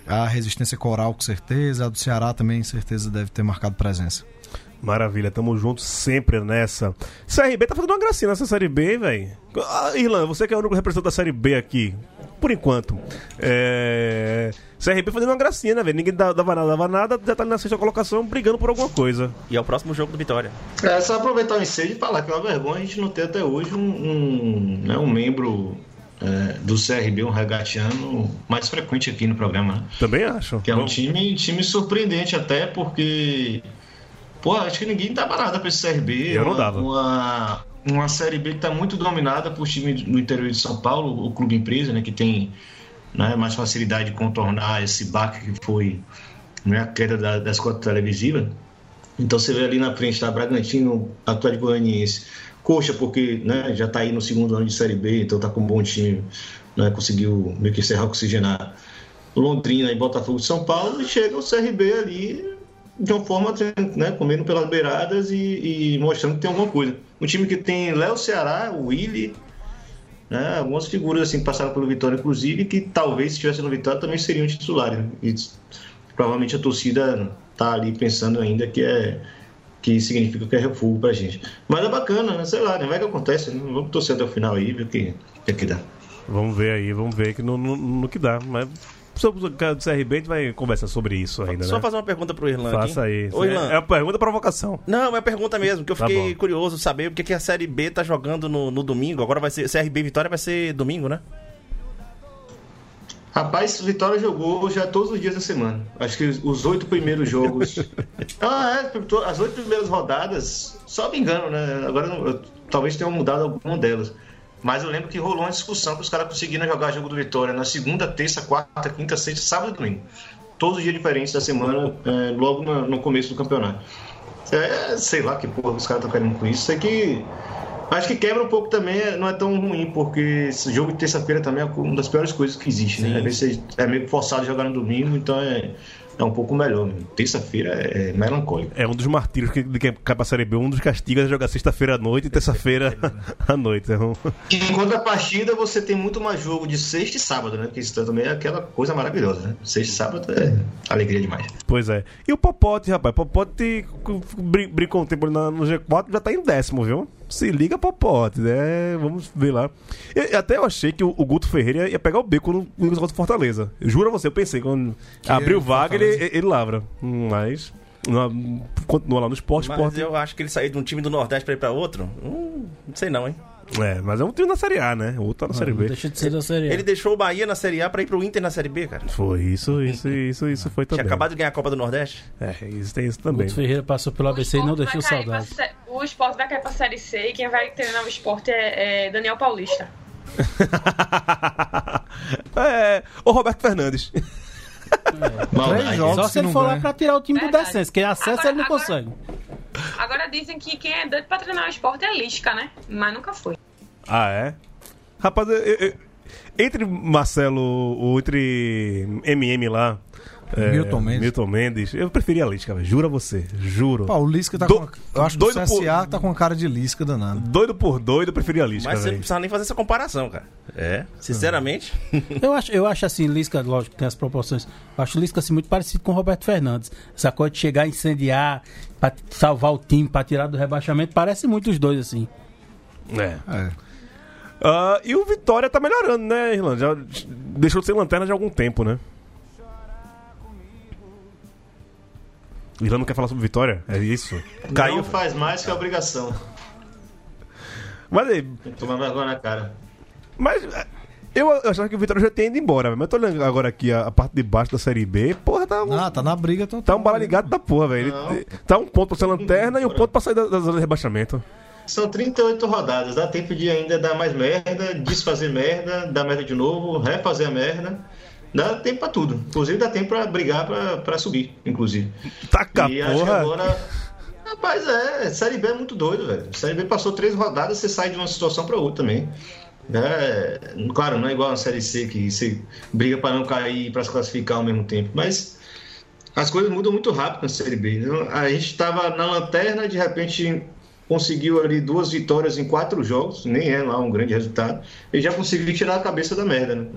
A resistência coral, com certeza. A do Ceará também, certeza, deve ter marcado presença. Maravilha, tamo junto sempre nessa. CRB tá fazendo uma gracinha nessa Série B, velho. Ah, Irlan, você que é o único representante da Série B aqui, por enquanto. É... CRB fazendo uma gracinha, né, velho? Ninguém dava nada, dava nada, já tá na sexta colocação brigando por alguma coisa. E é o próximo jogo do Vitória. É só aproveitar o ensejo e falar que é uma vergonha a gente não ter até hoje um, um, né, um membro é, do CRB, um regatiano, mais frequente aqui no programa. Né? Também acho. Que é um Bom, time, time surpreendente até, porque. Pô, acho que ninguém dava nada pra esse CRB. Eu não uma, dava. Uma, uma Série B que tá muito dominada por time no interior de São Paulo, o Clube Empresa, né? Que tem né, mais facilidade de contornar esse baque que foi né, a queda da, das cotas televisivas. Então você vê ali na frente, tá Bragantino, Atlético Goianiense, Coxa, porque né, já tá aí no segundo ano de Série B, então tá com um bom time, né, conseguiu meio que encerrar oxigenar Londrina e Botafogo de São Paulo, e chega o CRB ali de uma forma, né, comendo pelas beiradas e, e mostrando que tem alguma coisa. Um time que tem Léo Ceará, o Willi, né, algumas figuras assim que passaram pelo Vitória, inclusive, que talvez se estivesse no Vitória também seriam titulares. né? E provavelmente a torcida tá ali pensando ainda que é que significa que é refúgio pra gente. Mas é bacana, né? Sei lá, né? Vai que acontece. Né? Vamos torcer até o final aí, ver o que, que, é que dá. Vamos ver aí, vamos ver que no, no, no que dá. Mas sobre o caso do CRB, a gente vai conversar sobre isso ainda, Só né? fazer uma pergunta pro Irlan aqui. Faça aí. Ô, Irlan. É a pergunta provocação. Não, é pergunta mesmo, que eu Tá fiquei bom. curioso saber porque que a Série B tá jogando no, no domingo. Agora vai ser CRB Vitória vai ser domingo, né? Rapaz, Vitória jogou já todos os dias da semana. Acho que os oito primeiros jogos. [laughs] ah, é, as oito primeiras rodadas, só me engano, né? Agora eu- talvez tenham mudado alguma delas. Mas eu lembro que rolou uma discussão que os caras conseguiram jogar jogo do Vitória na segunda, terça, quarta, quinta, sexta, sábado e domingo. Todos os dias diferentes da semana, é, logo na- no começo do campeonato. É, sei lá que porra os caras estão querendo com isso. Isso aqui. Acho que quebra um pouco também, não é tão ruim, porque esse jogo de terça-feira também é uma das piores coisas que existe, né? Às vezes é meio forçado a jogar no domingo, então é, é um pouco melhor. Terça-feira é melancólico. É um dos martírios que, de quem cai pra Série B. Um dos castigos é jogar sexta-feira à noite e terça-feira [laughs] à noite. É um- Em contrapartida, você tem muito mais jogo de sexta e sábado, né? Porque isso também é aquela coisa maravilhosa, né? Sexta e sábado é alegria demais. Pois é. E o Popote, rapaz? Popote brin- brincou um tempo no G4, já tá em décimo, viu? Se liga, Popote, né? Vamos ver lá. E- até eu achei que o, o Guto Ferreira ia, pegar o beco no, no do Fortaleza. Eu juro a você, eu pensei, quando abriu é vaga, ele, Fortaleza. ele lavra. Mas. continua lá no esporte, Mas esporte. eu acho que ele sair de um time do Nordeste pra ir pra outro, hum, não sei não, hein? É, mas é um time na Série A, né? O outro tá na Série Não B. deixa de ser da Série A. Ele deixou o Bahia na Série A pra ir pro Inter na Série B, cara. Foi isso, isso, isso, isso foi [laughs] Tinha também. acabado de ganhar a Copa do Nordeste. É, isso tem isso também. Guto Ferreira passou pelo ABC e não deixou saudade. pra O esporte vai cair pra Série C e quem vai treinar o esporte é, é Daniel Paulista. [laughs] é, o Roberto Fernandes. [laughs] Três jogos Só que se ele for lá ganha. pra tirar o time do Verdade. descenso. Quem acessa Agora- ele não agora- consegue. Agora dizem que quem é doido pra treinar o esporte é Lisca, né? Mas nunca foi. Ah, é? Rapaz, eu- eu- entre Marcelo, ou entre MM lá. É, Milton Mendes. Milton Mendes, eu preferia a Lisca, velho. Juro a você. Juro. Pô, o Lisca tá Do- com. Eu acho que o CSA por- tá com a cara de Lisca danado. Doido por doido, eu preferia a Lisca, Mas você não precisa nem fazer essa comparação, cara. É, sinceramente. [laughs] Eu acho, eu acho assim, Lisca, lógico, tem as proporções. Eu acho o Lisca assim, muito parecido com o Roberto Fernandes. Essa coisa de chegar a incendiar, pra salvar o time, pra tirar do rebaixamento, parece muito os dois, assim. É. É. Ah, e o Vitória tá melhorando, né, Irlanda? Já deixou de ser lanterna de algum tempo, né? O Irlanda não quer falar sobre Vitória? É isso? Não faz mais que a obrigação. Mas aí, Tem que tomar vergonha na cara. Mas é, eu achava que o Vitória já tinha ido embora, mas eu tô olhando agora aqui a, a parte de baixo da Série B, porra, tá um, Ah, tá na briga total. tá um bala ligado da porra, velho. Tá um ponto pra ser lanterna e um [laughs] ponto pra sair da, da zona de rebaixamento. São 38 rodadas, dá tempo de ainda dar mais merda, desfazer merda, dar merda de novo, refazer a merda. Dá tempo pra tudo. Inclusive dá tempo pra brigar pra, pra subir, inclusive. Taca e acho que porra. agora. Rapaz, é, Série B é muito doido, velho. Série B passou três rodadas, você sai de uma situação pra outra também. É, claro, não é igual a Série C que você briga pra não cair e pra se classificar ao mesmo tempo, mas as coisas mudam muito rápido na Série B. né? A gente estava na lanterna, de repente conseguiu ali duas vitórias em quatro jogos, nem é lá um grande resultado, e já conseguiu tirar a cabeça da merda, né?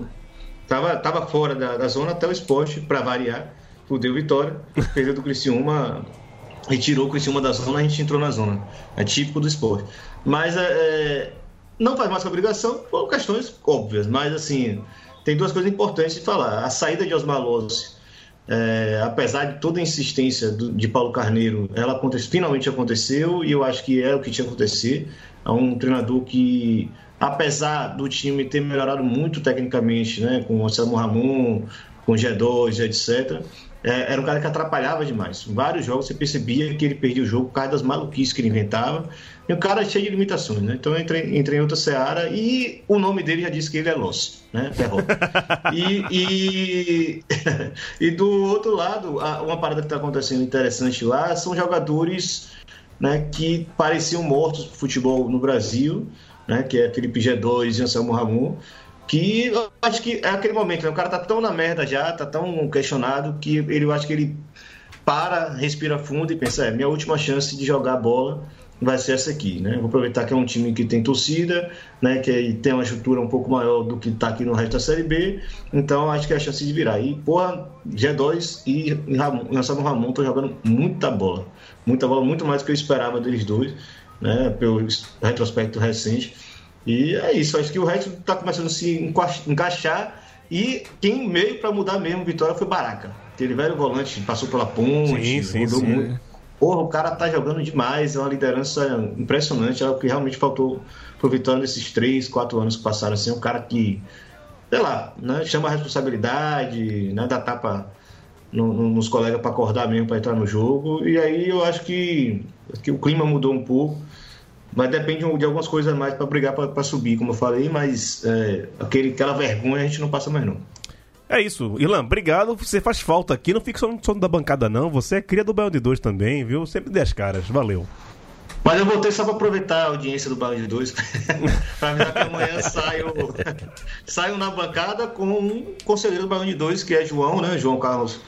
Tava, tava fora da, da zona até o esporte, para variar, fudeu Vitória, [laughs] perdeu do Criciúma e tirou o Criciúma da zona, a gente entrou na zona. É típico do esporte. Mas é, é, não faz mais que obrigação por questões óbvias, mas assim, tem duas coisas importantes de falar. A saída de Osmar Lose, é, apesar de toda a insistência do- de Paulo Carneiro, ela finalmente aconteceu e eu acho que é o que tinha que acontecer. É um treinador que, apesar do time ter melhorado muito tecnicamente, né, com o Anselmo Ramon, com o G2, etc., é, era um cara que atrapalhava demais. Vários jogos você percebia que ele perdia o jogo por causa das maluquices que ele inventava. E um cara cheio de limitações, né? Então eu entrei, entrei em outra seara e o nome dele já disse que ele é Loss, né? [laughs] E, e, [laughs] e do outro lado, uma parada que está acontecendo interessante lá são jogadores né, que pareciam mortos pro futebol no Brasil, né? Que é Felipe G2 e Anselmo Ramon. Que eu acho que é aquele momento, né? O cara tá tão na merda já, tá tão questionado, que ele, eu acho que ele para, respira fundo e pensa, é, minha última chance de jogar bola vai ser essa aqui, né? Vou aproveitar que é um time que tem torcida, né? Que tem uma estrutura um pouco maior do que tá aqui no resto da Série B, então acho que é a chance de virar. E, porra, G2 e Ramon, Anselmo Ramon estão jogando muita bola, muita bola, muito mais do que eu esperava deles dois, né? Pelo retrospecto recente. E é isso, acho que o resto está começando a se enca- encaixar. E quem veio para mudar mesmo Vitória foi Baraca. Aquele velho volante passou pela ponte, Sim, sim, rodou sim. muito. Porra, o cara tá jogando demais, é uma liderança impressionante, é o que realmente faltou pro Vitória nesses três, quatro anos que passaram. Assim, um cara que, sei lá, né, chama a responsabilidade, né, dá tapa no- no- nos colegas para acordar mesmo, para entrar no jogo. E aí eu acho que, que o clima mudou um pouco. Mas depende de algumas coisas a mais para brigar para subir, como eu falei, mas é, aquele, aquela vergonha a gente não passa mais não. É isso. Irlan, obrigado. Você faz falta aqui. Não fica só no da bancada, não. Você é cria do Baião de Dois também, viu? Sempre dê as caras. Valeu. Mas eu voltei só para aproveitar a audiência do Bairro de Dois, [laughs] para avisar que amanhã [laughs] saio, saio na bancada com um conselheiro do Bairro de Dois, que é João, né? João Carlos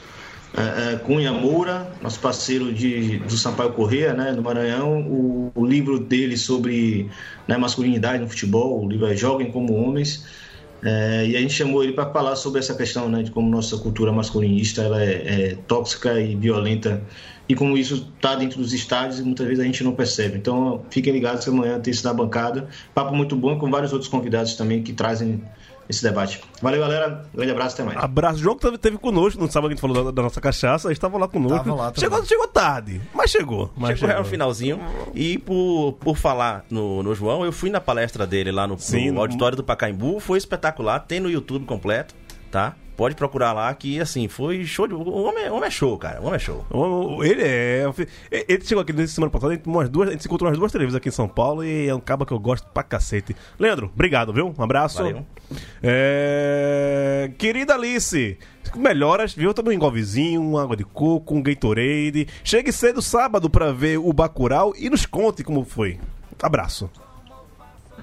é, é, Cunha Moura, nosso parceiro de, do Sampaio Corrêa, né? No Maranhão. O, o livro dele sobre né, masculinidade no futebol, o livro é Joguem como Homens. É, e a gente chamou ele para falar sobre essa questão, né, de como nossa cultura masculinista ela é, é tóxica e violenta e como isso está dentro dos estádios e muitas vezes a gente não percebe. Então, fiquem ligados que amanhã tem isso na bancada. Papo muito bom com vários outros convidados também que trazem esse debate. Valeu, galera. Grande abraço, até mais. Abraço. O João que teve, teve conosco no sábado que a gente falou da, da nossa cachaça. Ele estava lá conosco. Tava lá chegou, chegou tarde, mas chegou. Mas Chegou já no finalzinho. E por, por falar no, no João, eu fui na palestra dele lá no, Sim, no- auditório do Pacaembu. Foi espetacular. Tem no YouTube completo, tá? Pode procurar lá que, assim, foi show de... O homem, o homem é show, cara. O homem é show. Ele é. Ele chegou aqui nessa semana passada, a gente, umas duas, a gente se encontrou umas duas televisões aqui em São Paulo e é um cabo que eu gosto pra cacete. Leandro, obrigado, viu? Um abraço. Valeu. É, Querida Alice, melhoras, viu? Também um golvezinho, uma água de coco, um Gatorade. Chegue cedo sábado pra ver o Bacurau e nos conte como foi. Abraço.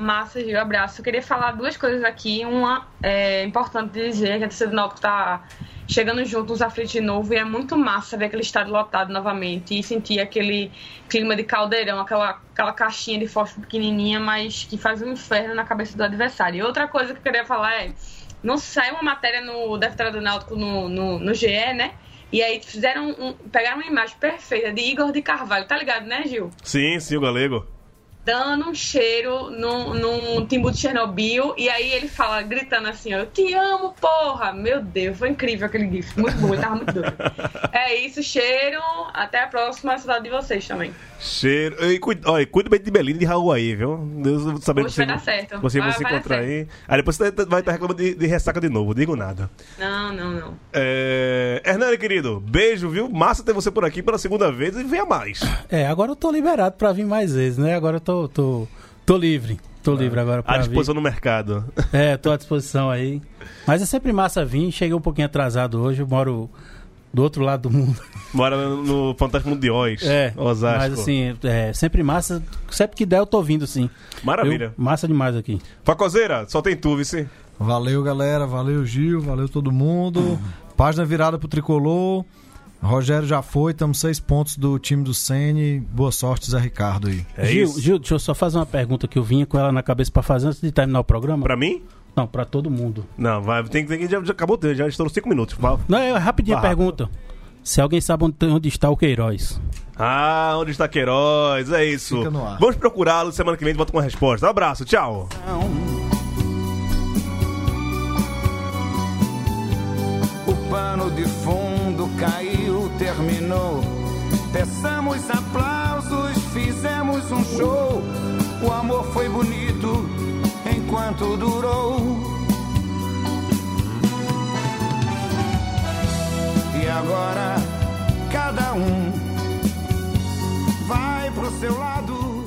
Massa, Gil, abraço. Eu queria falar duas coisas aqui. Uma é importante dizer que a torcida do Náutico tá chegando junto nos aflitos de novo e é muito massa ver aquele estádio lotado novamente e sentir aquele clima de caldeirão, aquela, aquela caixinha de fósforo pequenininha, mas que faz um inferno na cabeça do adversário. E outra coisa que eu queria falar é, não saiu uma matéria no Defensor do Náutico no, no, no GE, né? E aí fizeram um, pegaram uma imagem perfeita de Igor de Carvalho, tá ligado, né, Gil? Sim, sim, o galego. Dando um cheiro num, num timbu de Chernobyl e aí ele fala, gritando assim, ó, eu te amo, porra! Meu Deus, foi incrível aquele gif, muito bom, ele tava muito doido. [laughs] É isso, cheiro, até a próxima, saudade de vocês também. Cheiro. E cuida, olha, cuida bem de e de Raul aí, viu? Deus sabendo Hoje que você, vai dar certo. você Vai- vai se vai encontrar aí. Aí depois você vai estar reclamando de, de ressaca de novo, digo nada. Não, não, não. É... Hernani, querido, beijo, viu? Massa ter você por aqui pela segunda vez e venha mais. É, agora eu tô liberado pra vir mais vezes, né? Agora eu tô, tô, tô livre. Tô livre agora pra À vir. disposição no mercado. É, tô à disposição aí. Mas é sempre massa vir. Cheguei um pouquinho atrasado hoje. Eu moro do outro lado do mundo. Mora no, Fantástico Mundo de Oz, É, Osasco. mas assim, é sempre massa. Sempre que der, eu tô vindo, sim. Maravilha. Eu- massa demais aqui. Facoseira, só tem tu, vice. Valeu, galera. Valeu, Gil. Valeu todo mundo. Página virada pro tricolor. Rogério já foi, estamos seis pontos do time do Sene. Boa sorte, Zé Ricardo aí. É Gil, isso. Gil, deixa eu só fazer uma pergunta que eu vinha com ela na cabeça pra fazer antes de terminar o programa. Pra mim? Não, pra todo mundo. Não, vai, tem, tem, já, já acabou, já estourou cinco minutos. Vai. Não, é rapidinho a pergunta. Se alguém sabe onde, onde está o Queiroz. Ah, onde está Queiroz? É isso. Fica no ar. Vamos procurá-lo semana que vem, volta com a resposta. Um abraço, tchau. O pano de fundo caiu, terminou. Peçamos aplausos, fizemos um show. O amor foi bonito enquanto durou. E agora cada um vai pro seu lado.